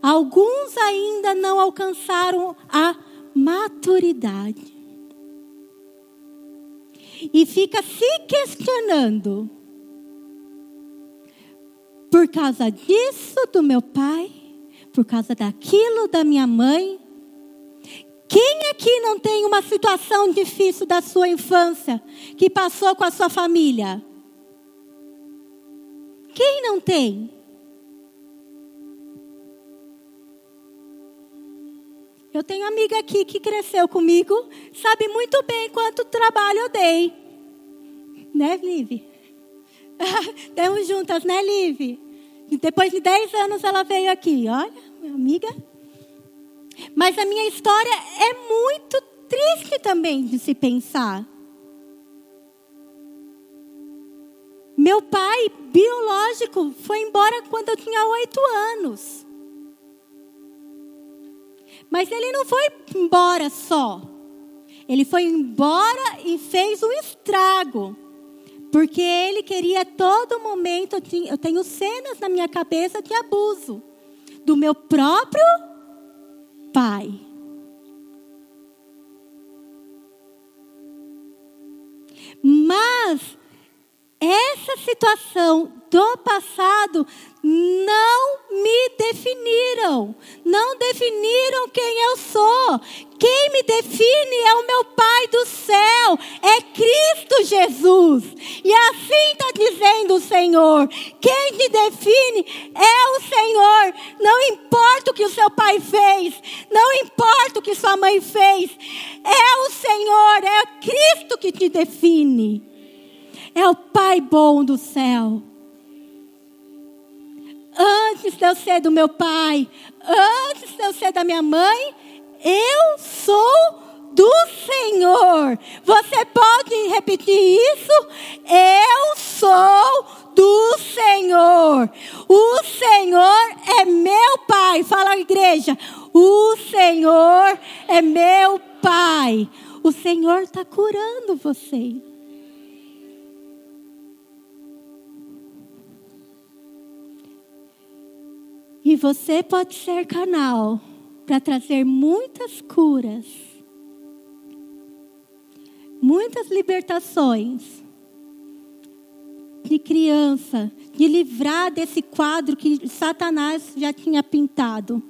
Alguns ainda não alcançaram a maturidade. E fica se questionando. Por causa disso do meu pai, por causa daquilo da minha mãe. Quem aqui não tem uma situação difícil da sua infância que passou com a sua família? Quem não tem? Eu tenho amiga aqui que cresceu comigo, sabe muito bem quanto trabalho eu dei. Né, Liv? Demos juntas, né, Liv? Depois de 10 anos ela veio aqui, olha, minha amiga. Mas a minha história é muito triste também de se pensar. Meu pai biológico foi embora quando eu tinha oito anos. Mas ele não foi embora só. Ele foi embora e fez um estrago. Porque ele queria todo momento, eu tenho cenas na minha cabeça de abuso do meu próprio pai. Mas essa situação do passado não me definiram, não definiram quem eu sou. Quem me define é o meu Pai do céu, é Cristo Jesus. E assim está dizendo o Senhor: quem te define é o Senhor. Não importa o que o seu pai fez, não importa o que sua mãe fez, é o Senhor, é Cristo que te define. É o Pai bom do céu. Antes de eu ser do meu pai, antes de eu ser da minha mãe, eu sou do Senhor. Você pode repetir isso? Eu sou do Senhor. O Senhor é meu Pai. Fala, igreja. O Senhor é meu Pai. O Senhor está curando você. E você pode ser canal para trazer muitas curas, muitas libertações de criança, de livrar desse quadro que Satanás já tinha pintado.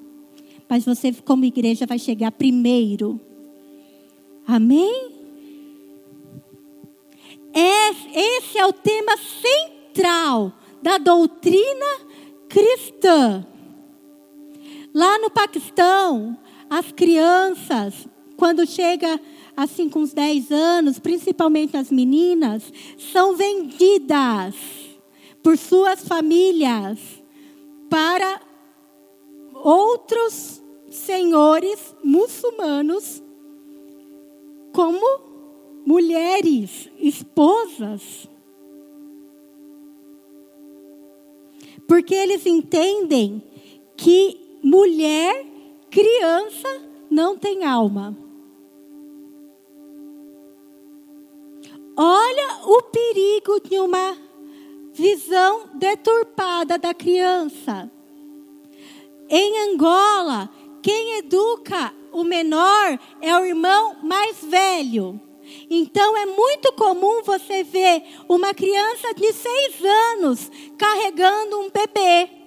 Mas você, como igreja, vai chegar primeiro. Amém? Esse é o tema central da doutrina cristã. Lá no Paquistão, as crianças, quando chega assim com uns 10 anos, principalmente as meninas, são vendidas por suas famílias para outros senhores muçulmanos como mulheres, esposas. Porque eles entendem que mulher, criança, não tem alma. Olha o perigo de uma visão deturpada da criança. Em Angola, quem educa o menor é o irmão mais velho. Então é muito comum você ver uma criança de seis anos carregando um bebê.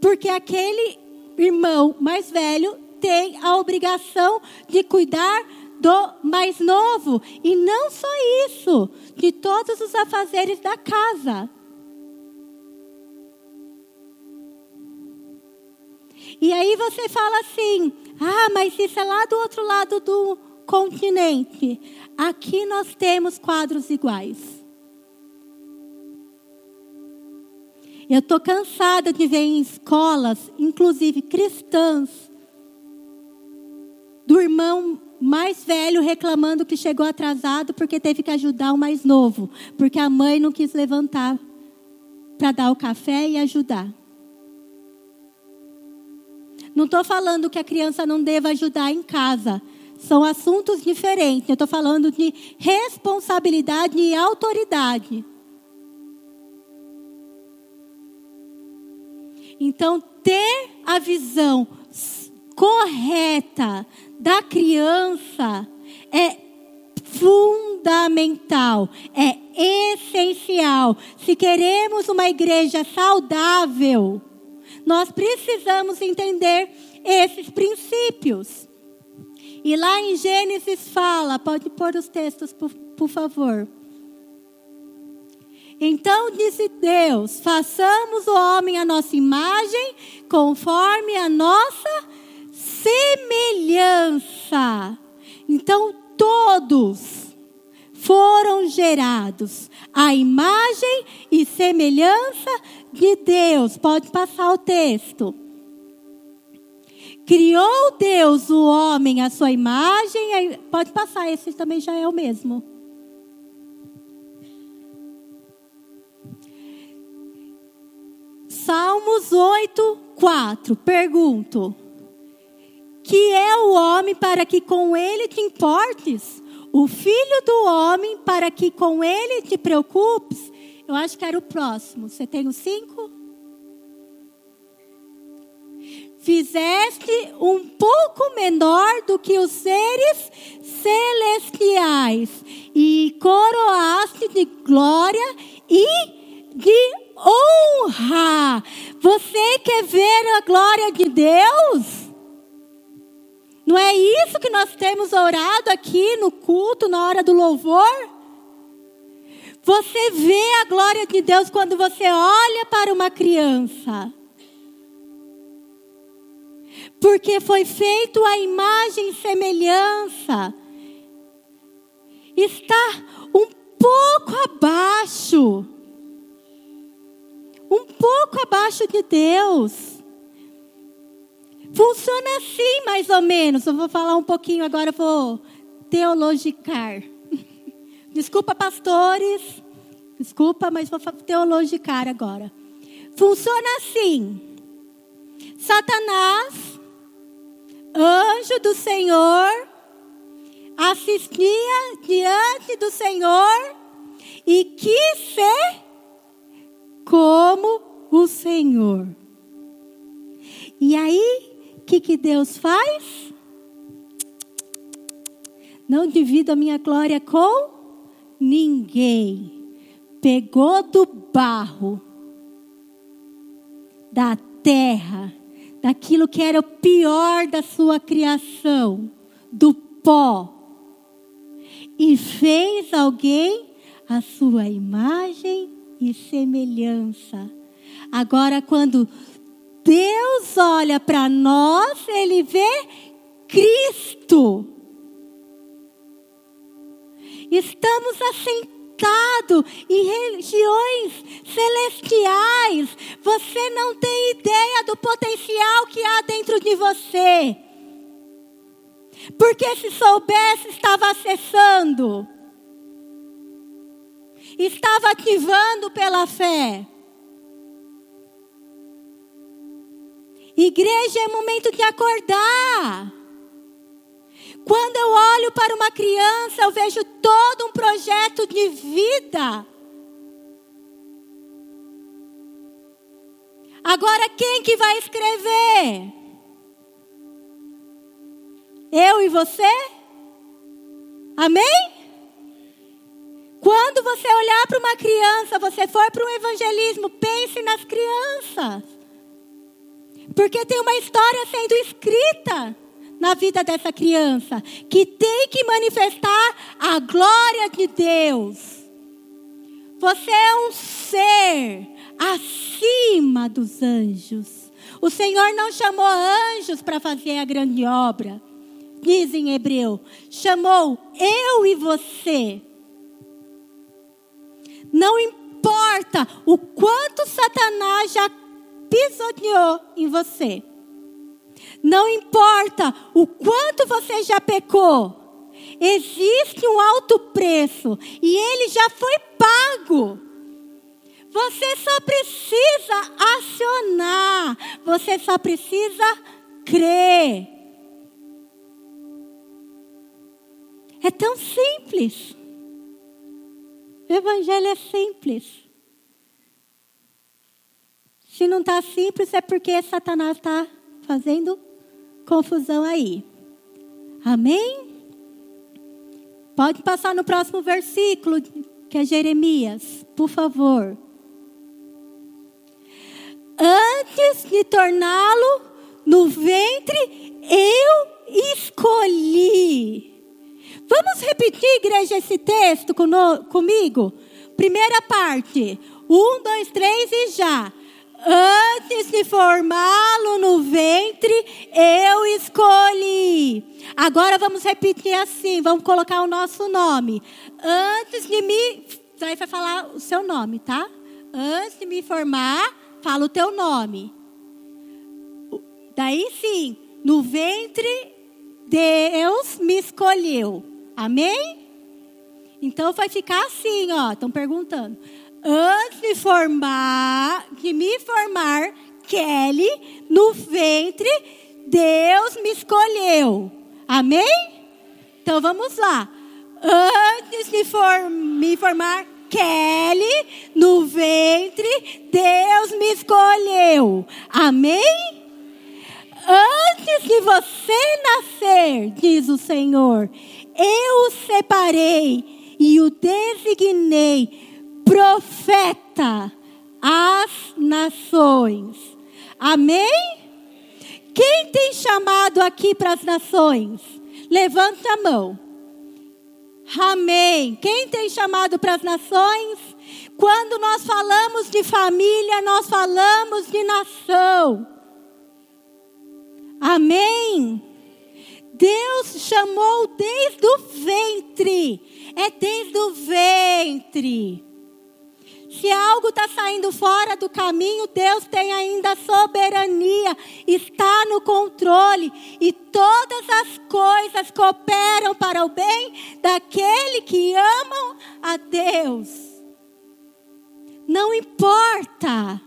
Porque aquele irmão mais velho tem a obrigação de cuidar do mais novo. E não só isso, de todos os afazeres da casa. E aí você fala assim: ah, mas isso é lá do outro lado do continente. Aqui nós temos quadros iguais. Eu estou cansada de ver em escolas, inclusive cristãs, do irmão mais velho reclamando que chegou atrasado porque teve que ajudar o mais novo, porque a mãe não quis levantar para dar o café e ajudar. Não estou falando que a criança não deva ajudar em casa. São assuntos diferentes. Eu estou falando de responsabilidade e autoridade. Então, ter a visão correta da criança é fundamental, é essencial. Se queremos uma igreja saudável, nós precisamos entender esses princípios. E lá em Gênesis fala, pode pôr os textos, por, por favor. Então disse Deus: façamos o homem a nossa imagem, conforme a nossa semelhança. Então todos foram gerados à imagem e semelhança de Deus. Pode passar o texto. Criou Deus o homem à sua imagem. Pode passar, esse também já é o mesmo. Salmos 8, 4. Pergunto que é o homem para que com ele te importes, o filho do homem para que com ele te preocupes. Eu acho que era o próximo. Você tem os cinco? Fizeste um pouco menor do que os seres celestiais e coroaste de glória e de honra. Você quer ver a glória de Deus? Não é isso que nós temos orado aqui no culto, na hora do louvor? Você vê a glória de Deus quando você olha para uma criança. Porque foi feito a imagem e semelhança. Está um pouco abaixo. Um pouco abaixo de Deus. Funciona assim, mais ou menos. Eu vou falar um pouquinho agora, vou teologicar. Desculpa, pastores. Desculpa, mas vou teologicar agora. Funciona assim. Satanás, anjo do Senhor, assistia diante do Senhor e quis ser como o Senhor. E aí, que, que Deus faz? Não divido a minha glória com ninguém. Pegou do barro, da terra, daquilo que era o pior da sua criação, do pó, e fez alguém a sua imagem e semelhança. Agora, quando Deus olha para nós, Ele vê Cristo. Estamos assentados em regiões celestiais. Você não tem ideia do potencial que há dentro de você. Porque se soubesse, estava acessando. Estava ativando pela fé. Igreja é momento de acordar. Quando eu olho para uma criança, eu vejo todo um projeto de vida. Agora quem que vai escrever? Eu e você? Amém? Quando você olhar para uma criança, você for para um evangelismo, pense nas crianças. Porque tem uma história sendo escrita na vida dessa criança que tem que manifestar a glória de Deus. Você é um ser acima dos anjos. O Senhor não chamou anjos para fazer a grande obra diz em Hebreu, chamou eu e você. Não importa o quanto Satanás já pisoteou em você. Não importa o quanto você já pecou. Existe um alto preço e ele já foi pago. Você só precisa acionar, você só precisa crer. É tão simples. O Evangelho é simples. Se não está simples, é porque Satanás está fazendo confusão aí. Amém? Pode passar no próximo versículo, que é Jeremias, por favor. Antes de torná-lo no ventre, eu escolhi. Vamos repetir, igreja, esse texto comigo? Primeira parte. Um, dois, três e já. Antes de formá-lo no ventre, eu escolhi. Agora vamos repetir assim, vamos colocar o nosso nome. Antes de me. Daí vai falar o seu nome, tá? Antes de me formar, fala o teu nome. Daí sim, no ventre, Deus me escolheu. Amém? Então vai ficar assim, ó. Estão perguntando. Antes de formar, de me formar, Kelly, no ventre, Deus me escolheu. Amém? Então vamos lá. Antes de for, me formar, Kelly, no ventre, Deus me escolheu. Amém? Antes de você nascer, diz o Senhor, eu o separei e o designei profeta às nações. Amém? Quem tem chamado aqui para as nações? Levanta a mão. Amém. Quem tem chamado para as nações? Quando nós falamos de família, nós falamos de nação. Amém. Deus chamou desde o ventre. É desde o ventre. Se algo está saindo fora do caminho, Deus tem ainda soberania, está no controle e todas as coisas cooperam para o bem daquele que amam a Deus. Não importa.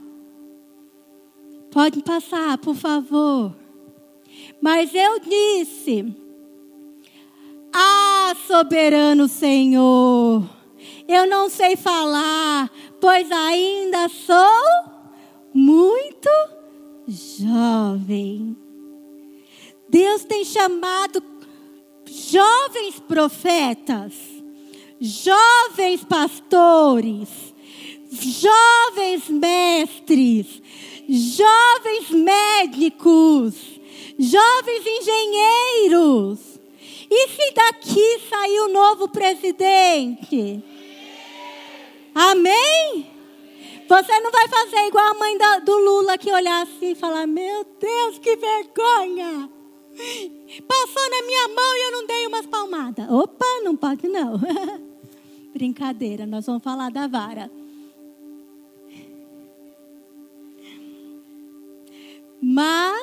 Pode passar, por favor. Mas eu disse: Ah, soberano Senhor, eu não sei falar, pois ainda sou muito jovem. Deus tem chamado jovens profetas, jovens pastores, jovens mestres, jovens médicos, jovens engenheiros. E se daqui sair o novo presidente? Amém? Você não vai fazer igual a mãe do Lula que olhar assim e falar: Meu Deus, que vergonha! Passou na minha mão e eu não dei umas palmadas. Opa, não pode não. Brincadeira, nós vamos falar da vara. Mas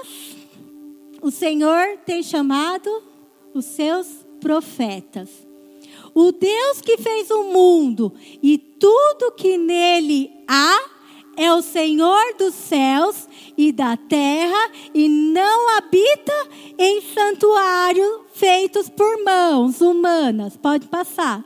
o Senhor tem chamado os seus profetas. O Deus que fez o mundo e tudo que nele há é o Senhor dos céus e da terra e não habita em santuário feitos por mãos humanas. Pode passar.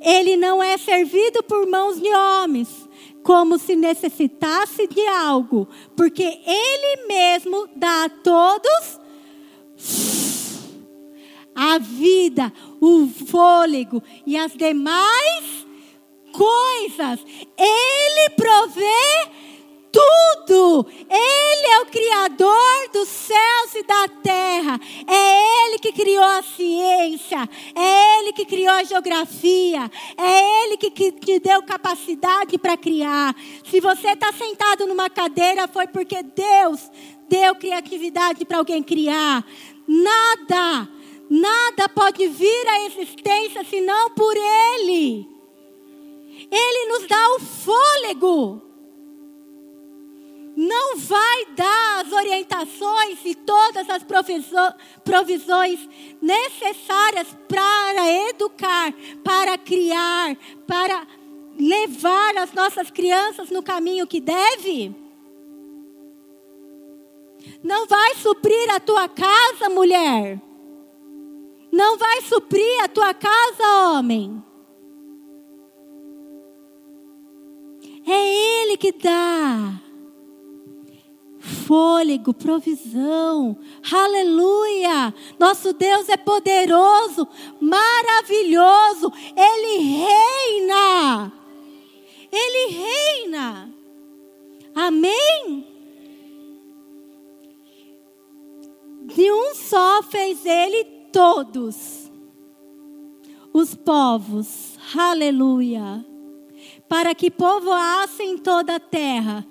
Ele não é servido por mãos de homens, como se necessitasse de algo, porque ele mesmo dá a todos a vida, o fôlego e as demais coisas. Ele provê tudo. Ele é o Criador dos céus e da terra. É Ele que criou a ciência. É Ele que criou a geografia. É Ele que, que te deu capacidade para criar. Se você está sentado numa cadeira, foi porque Deus deu criatividade para alguém criar. Nada, nada pode vir à existência senão por Ele. Ele nos dá o fôlego. Não vai dar as orientações e todas as provisões necessárias para educar, para criar, para levar as nossas crianças no caminho que deve? Não vai suprir a tua casa, mulher. Não vai suprir a tua casa, homem. É Ele que dá fôlego, provisão. Aleluia! Nosso Deus é poderoso, maravilhoso. Ele reina. Ele reina. Amém? De um só fez ele todos os povos. Aleluia para que povoassem toda a terra,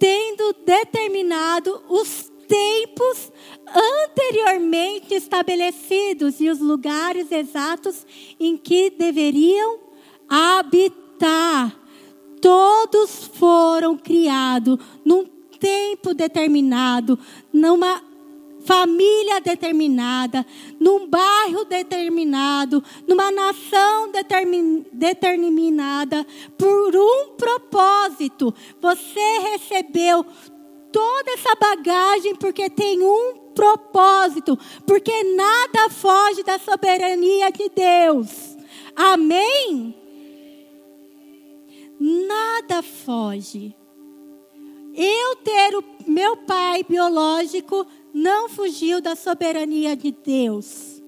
tendo determinado os tempos anteriormente estabelecidos e os lugares exatos em que deveriam habitar. Todos foram criados num tempo determinado, numa família determinada, num bairro determinado, numa nação determinada, por um propósito. Você recebeu toda essa bagagem porque tem um propósito, porque nada foge da soberania de Deus. Amém? Nada foge. Eu ter o meu pai biológico não fugiu da soberania de Deus.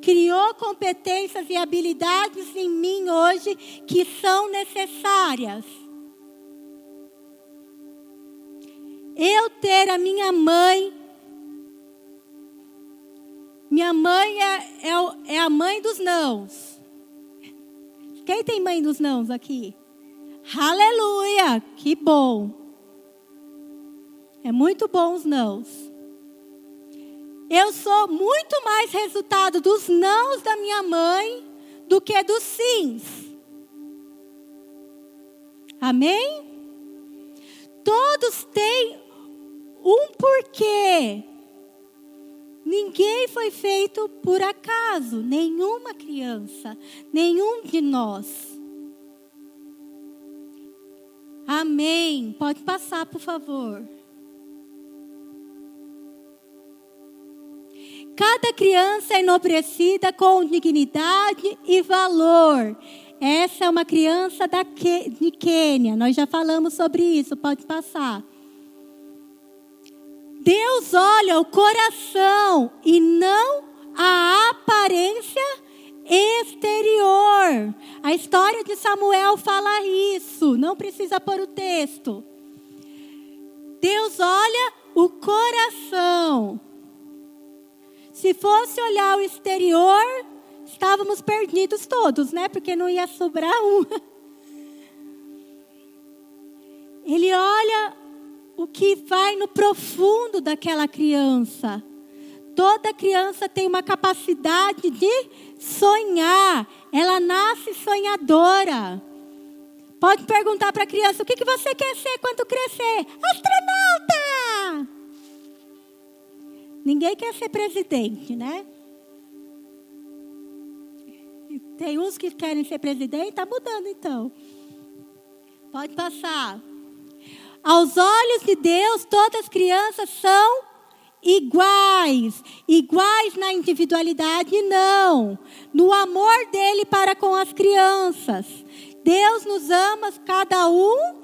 Criou competências e habilidades em mim hoje que são necessárias. Eu ter a minha mãe. Minha mãe é, é, é a mãe dos nãos. Quem tem mãe dos nãos aqui? Aleluia! Que bom. É muito bom os nãos. Eu sou muito mais resultado dos nãos da minha mãe do que dos sims. Amém? Todos têm um porquê. Ninguém foi feito por acaso, nenhuma criança, nenhum de nós. Amém. Pode passar, por favor. Cada criança é enobrecida com dignidade e valor. Essa é uma criança da de Quênia. Nós já falamos sobre isso, pode passar. Deus olha o coração e não a aparência exterior. A história de Samuel fala isso, não precisa pôr o texto. Deus olha o coração. Se fosse olhar o exterior, estávamos perdidos todos, né? Porque não ia sobrar um. Ele olha o que vai no profundo daquela criança. Toda criança tem uma capacidade de sonhar. Ela nasce sonhadora. Pode perguntar para a criança: o que, que você quer ser quando crescer? Astronauta! Ninguém quer ser presidente, né? Tem uns que querem ser presidente, está mudando então. Pode passar. Aos olhos de Deus, todas as crianças são iguais. Iguais na individualidade, não. No amor dele para com as crianças. Deus nos ama cada um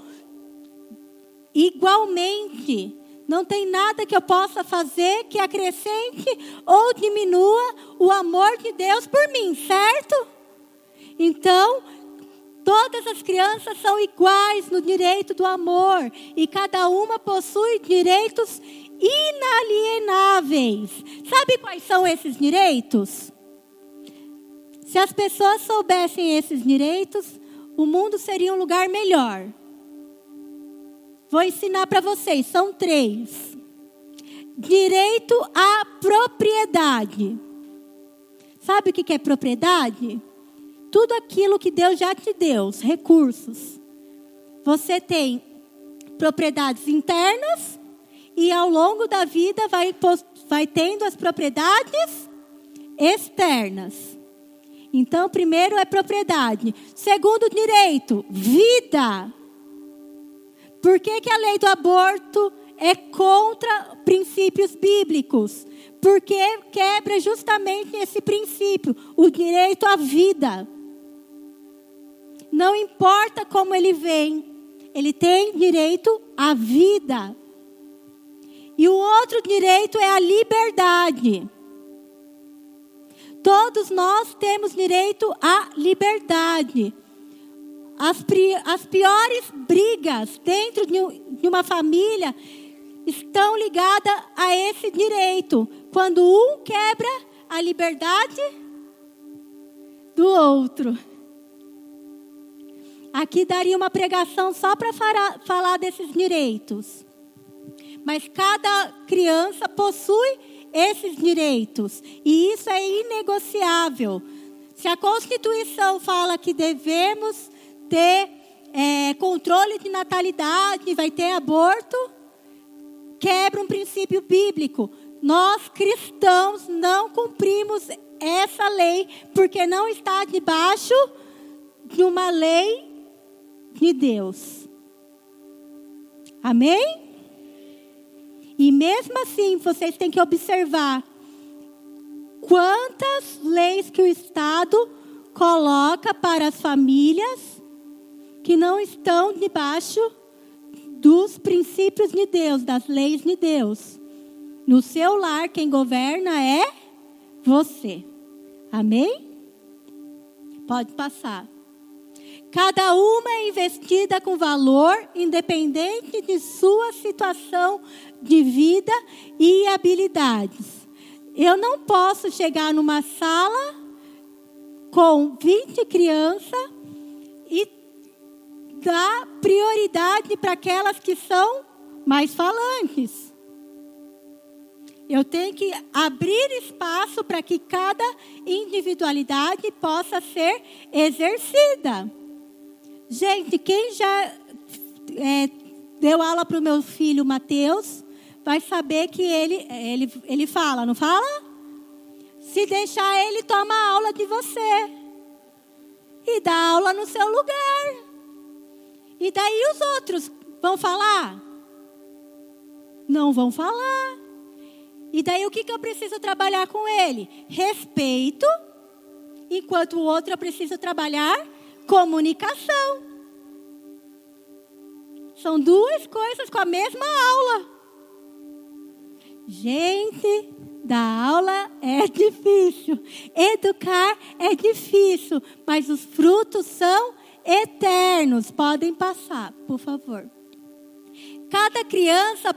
igualmente. Não tem nada que eu possa fazer que acrescente ou diminua o amor de Deus por mim, certo? Então, todas as crianças são iguais no direito do amor e cada uma possui direitos inalienáveis. Sabe quais são esses direitos? Se as pessoas soubessem esses direitos, o mundo seria um lugar melhor. Vou ensinar para vocês, são três. Direito à propriedade. Sabe o que é propriedade? Tudo aquilo que Deus já te deu, os recursos. Você tem propriedades internas e ao longo da vida vai, vai tendo as propriedades externas. Então, primeiro é propriedade. Segundo, direito, vida. Por que, que a lei do aborto é contra princípios bíblicos? Porque quebra justamente esse princípio, o direito à vida. Não importa como ele vem, ele tem direito à vida. E o outro direito é a liberdade. Todos nós temos direito à liberdade. As, as piores brigas dentro de, de uma família estão ligadas a esse direito. Quando um quebra a liberdade do outro. Aqui daria uma pregação só para falar desses direitos. Mas cada criança possui esses direitos. E isso é inegociável. Se a Constituição fala que devemos ter é, controle de natalidade, vai ter aborto, quebra um princípio bíblico. Nós cristãos não cumprimos essa lei porque não está debaixo de uma lei de Deus. Amém? E mesmo assim, vocês têm que observar quantas leis que o Estado coloca para as famílias que não estão debaixo dos princípios de Deus, das leis de Deus. No seu lar, quem governa é você. Amém? Pode passar. Cada uma é investida com valor, independente de sua situação de vida e habilidades. Eu não posso chegar numa sala com 20 crianças dar prioridade para aquelas que são mais falantes. Eu tenho que abrir espaço para que cada individualidade possa ser exercida. Gente, quem já é, deu aula para o meu filho Mateus, vai saber que ele, ele, ele fala, não fala? Se deixar, ele toma aula de você. E dá aula no seu lugar. E daí os outros vão falar? Não vão falar. E daí o que, que eu preciso trabalhar com ele? Respeito, enquanto o outro eu preciso trabalhar comunicação. São duas coisas com a mesma aula. Gente, dar aula é difícil, educar é difícil, mas os frutos são eternos. Podem passar, por favor. Cada criança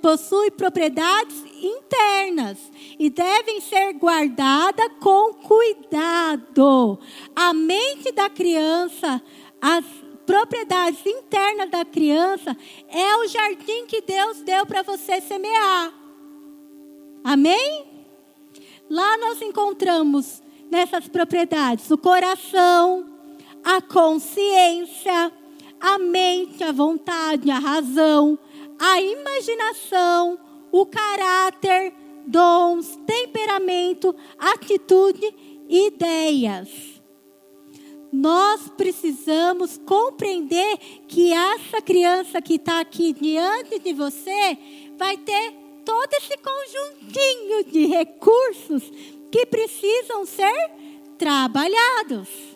possui propriedades internas e devem ser guardadas com cuidado. A mente da criança, as propriedades internas da criança é o jardim que Deus deu para você semear. Amém? Lá nós encontramos nessas propriedades o coração, a consciência, a mente, a vontade, a razão, a imaginação, o caráter, dons, temperamento, atitude ideias. Nós precisamos compreender que essa criança que está aqui diante de você vai ter todo esse conjuntinho de recursos que precisam ser trabalhados.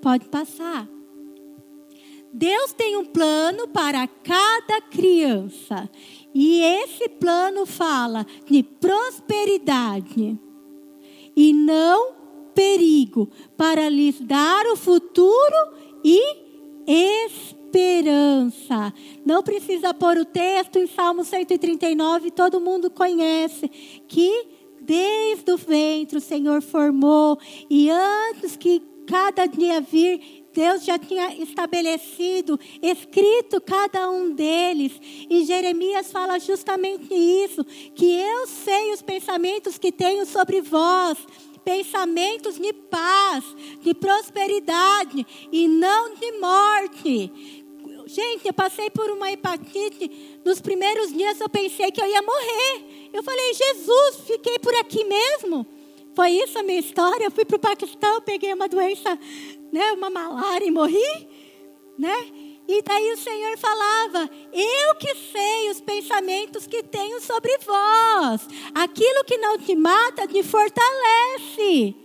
Pode passar. Deus tem um plano para cada criança. E esse plano fala de prosperidade e não perigo, para lhes dar o futuro e esperança. Não precisa pôr o texto em Salmo 139, todo mundo conhece que desde o ventre o Senhor formou e antes que cada dia vir Deus já tinha estabelecido, escrito cada um deles. E Jeremias fala justamente isso: que eu sei os pensamentos que tenho sobre vós, pensamentos de paz, de prosperidade e não de morte. Gente, eu passei por uma hepatite. Nos primeiros dias eu pensei que eu ia morrer. Eu falei, Jesus, fiquei por aqui mesmo. Foi isso a minha história. Eu fui para o Paquistão, peguei uma doença né, uma malária e morri, né? E daí o Senhor falava: Eu que sei os pensamentos que tenho sobre vós. Aquilo que não te mata te fortalece.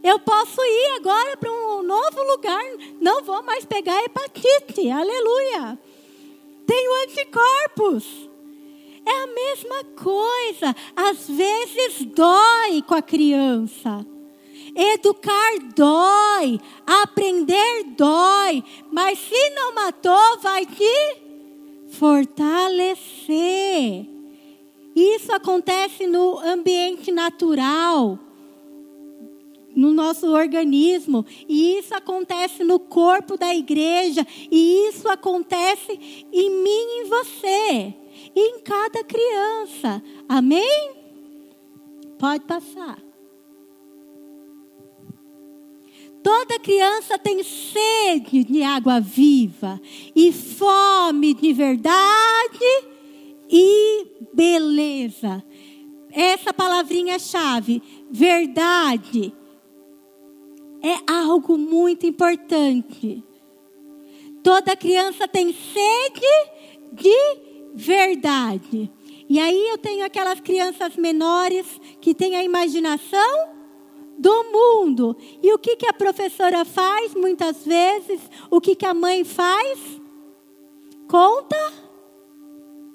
Eu posso ir agora para um novo lugar, não vou mais pegar hepatite. Aleluia. Tenho anticorpos. É a mesma coisa. Às vezes dói com a criança. Educar dói, aprender dói, mas se não matou, vai te fortalecer. Isso acontece no ambiente natural, no nosso organismo, e isso acontece no corpo da igreja, e isso acontece em mim e em você, em cada criança. Amém? Pode passar. Toda criança tem sede de água viva e fome de verdade e beleza. Essa palavrinha é chave, verdade, é algo muito importante. Toda criança tem sede de verdade. E aí eu tenho aquelas crianças menores que têm a imaginação do mundo. E o que, que a professora faz muitas vezes? O que, que a mãe faz? Conta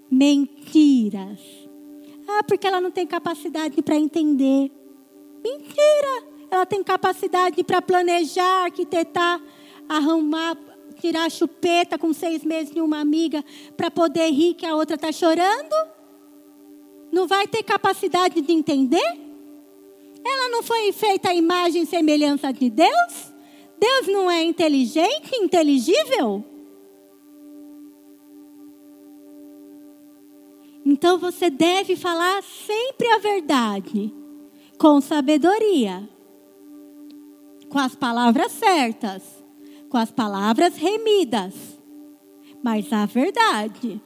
mentiras. Ah, porque ela não tem capacidade para entender. Mentira! Ela tem capacidade para planejar, arquitetar, arrumar, tirar a chupeta com seis meses de uma amiga para poder rir que a outra está chorando? Não vai ter capacidade de entender? Ela não foi feita a imagem e semelhança de Deus? Deus não é inteligente, inteligível? Então você deve falar sempre a verdade, com sabedoria, com as palavras certas, com as palavras remidas, mas a verdade.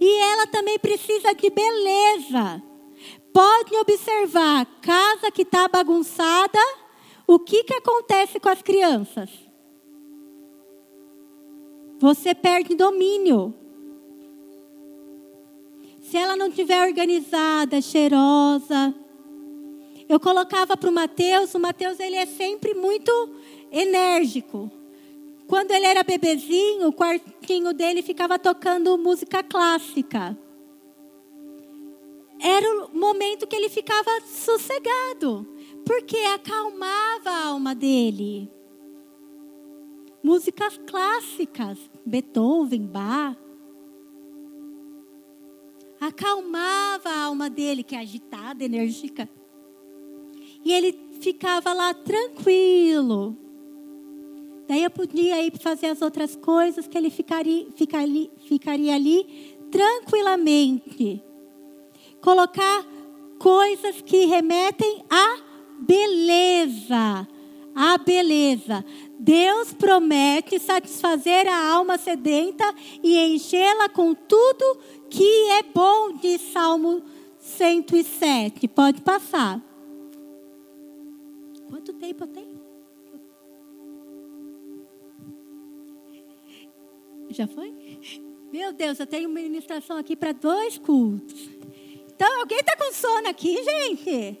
E ela também precisa de beleza. Pode observar, casa que está bagunçada, o que, que acontece com as crianças? Você perde domínio. Se ela não tiver organizada, cheirosa. Eu colocava para o Mateus, o Mateus ele é sempre muito enérgico. Quando ele era bebezinho, o quartinho dele ficava tocando música clássica era o momento que ele ficava sossegado, porque acalmava a alma dele. Músicas clássicas, Beethoven, Bach, acalmava a alma dele, que é agitada, enérgica. E ele ficava lá tranquilo. Daí eu podia ir fazer as outras coisas que ele ficaria, ficaria, ficaria ali tranquilamente. Colocar coisas que remetem à beleza. A beleza. Deus promete satisfazer a alma sedenta e enchê-la com tudo que é bom, de Salmo 107. Pode passar. Quanto tempo eu tenho? Já foi? Meu Deus, eu tenho ministração aqui para dois cultos. Então, alguém está com sono aqui, gente?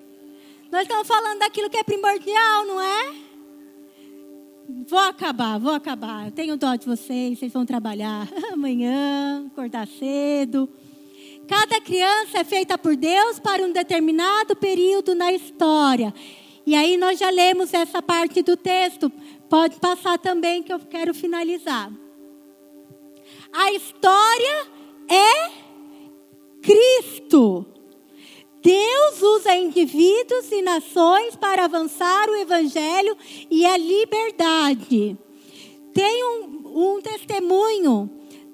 Nós estamos falando daquilo que é primordial, não é? Vou acabar, vou acabar. Eu tenho dó de vocês, vocês vão trabalhar amanhã, acordar cedo. Cada criança é feita por Deus para um determinado período na história. E aí nós já lemos essa parte do texto. Pode passar também que eu quero finalizar. A história é Cristo. Deus usa indivíduos e nações para avançar o evangelho e a liberdade. Tem um, um testemunho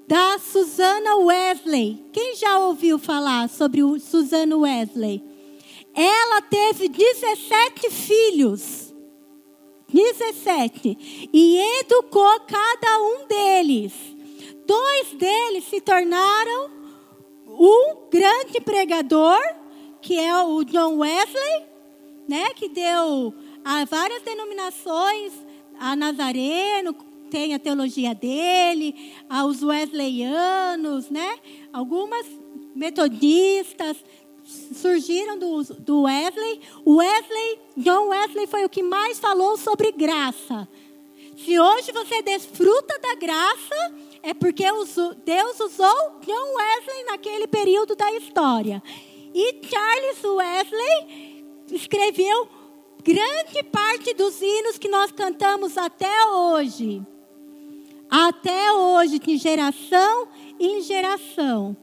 da Susana Wesley. Quem já ouviu falar sobre o Susana Wesley? Ela teve 17 filhos. 17. E educou cada um deles. Dois deles se tornaram um grande pregador, que é o John Wesley, né, que deu a várias denominações, a Nazareno, tem a teologia dele, aos wesleyanos, né? Algumas metodistas surgiram do, do Wesley. O Wesley, John Wesley foi o que mais falou sobre graça. Se hoje você desfruta da graça, é porque Deus usou John Wesley naquele período da história. E Charles Wesley escreveu grande parte dos hinos que nós cantamos até hoje até hoje, de geração em geração.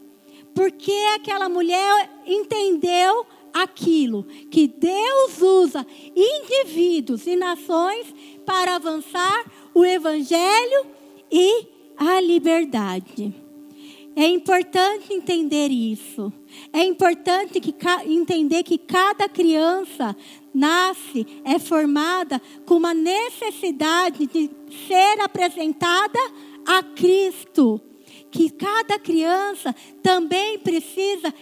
Porque aquela mulher entendeu aquilo, que Deus usa indivíduos e nações para avançar o evangelho e a liberdade. É importante entender isso. É importante que, entender que cada criança nasce, é formada com uma necessidade de ser apresentada a Cristo. Que cada criança também precisa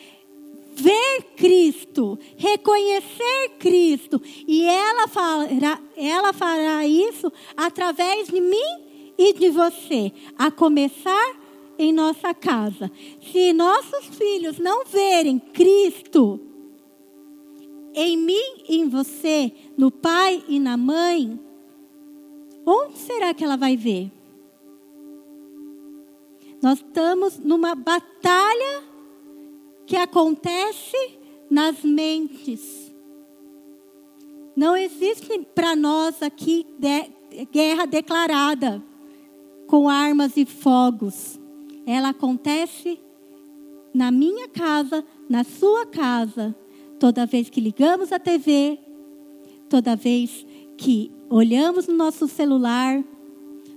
ver Cristo, reconhecer Cristo, e ela fará, ela fará isso através de mim e de você, a começar em nossa casa. Se nossos filhos não verem Cristo, em mim e em você, no pai e na mãe, onde será que ela vai ver? Nós estamos numa batalha que acontece nas mentes. Não existe para nós aqui de, guerra declarada com armas e fogos. Ela acontece na minha casa, na sua casa, Toda vez que ligamos a TV, toda vez que olhamos no nosso celular,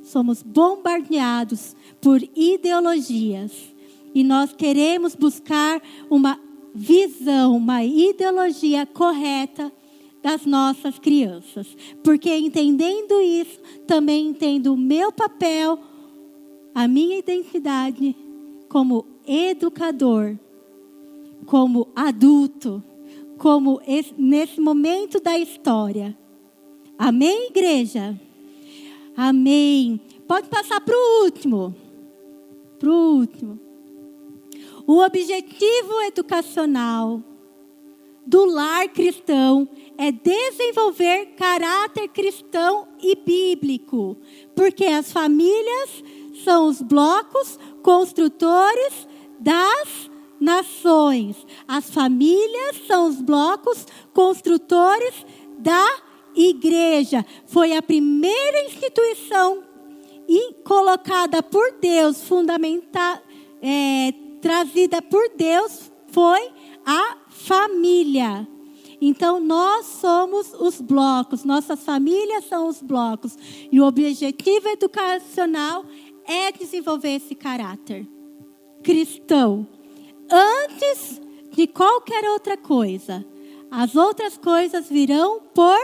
somos bombardeados por ideologias. E nós queremos buscar uma visão, uma ideologia correta das nossas crianças. Porque entendendo isso, também entendo o meu papel, a minha identidade como educador, como adulto como esse, nesse momento da história. Amém, igreja? Amém. Pode passar para o último. Para o último. O objetivo educacional do lar cristão é desenvolver caráter cristão e bíblico, porque as famílias são os blocos construtores das nações. As famílias são os blocos construtores da igreja. Foi a primeira instituição colocada por Deus, fundamentada, é, trazida por Deus, foi a família. Então, nós somos os blocos, nossas famílias são os blocos. E o objetivo educacional é desenvolver esse caráter cristão. Antes de qualquer outra coisa. As outras coisas virão por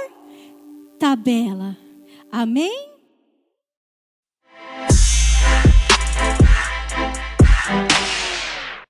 tabela. Amém?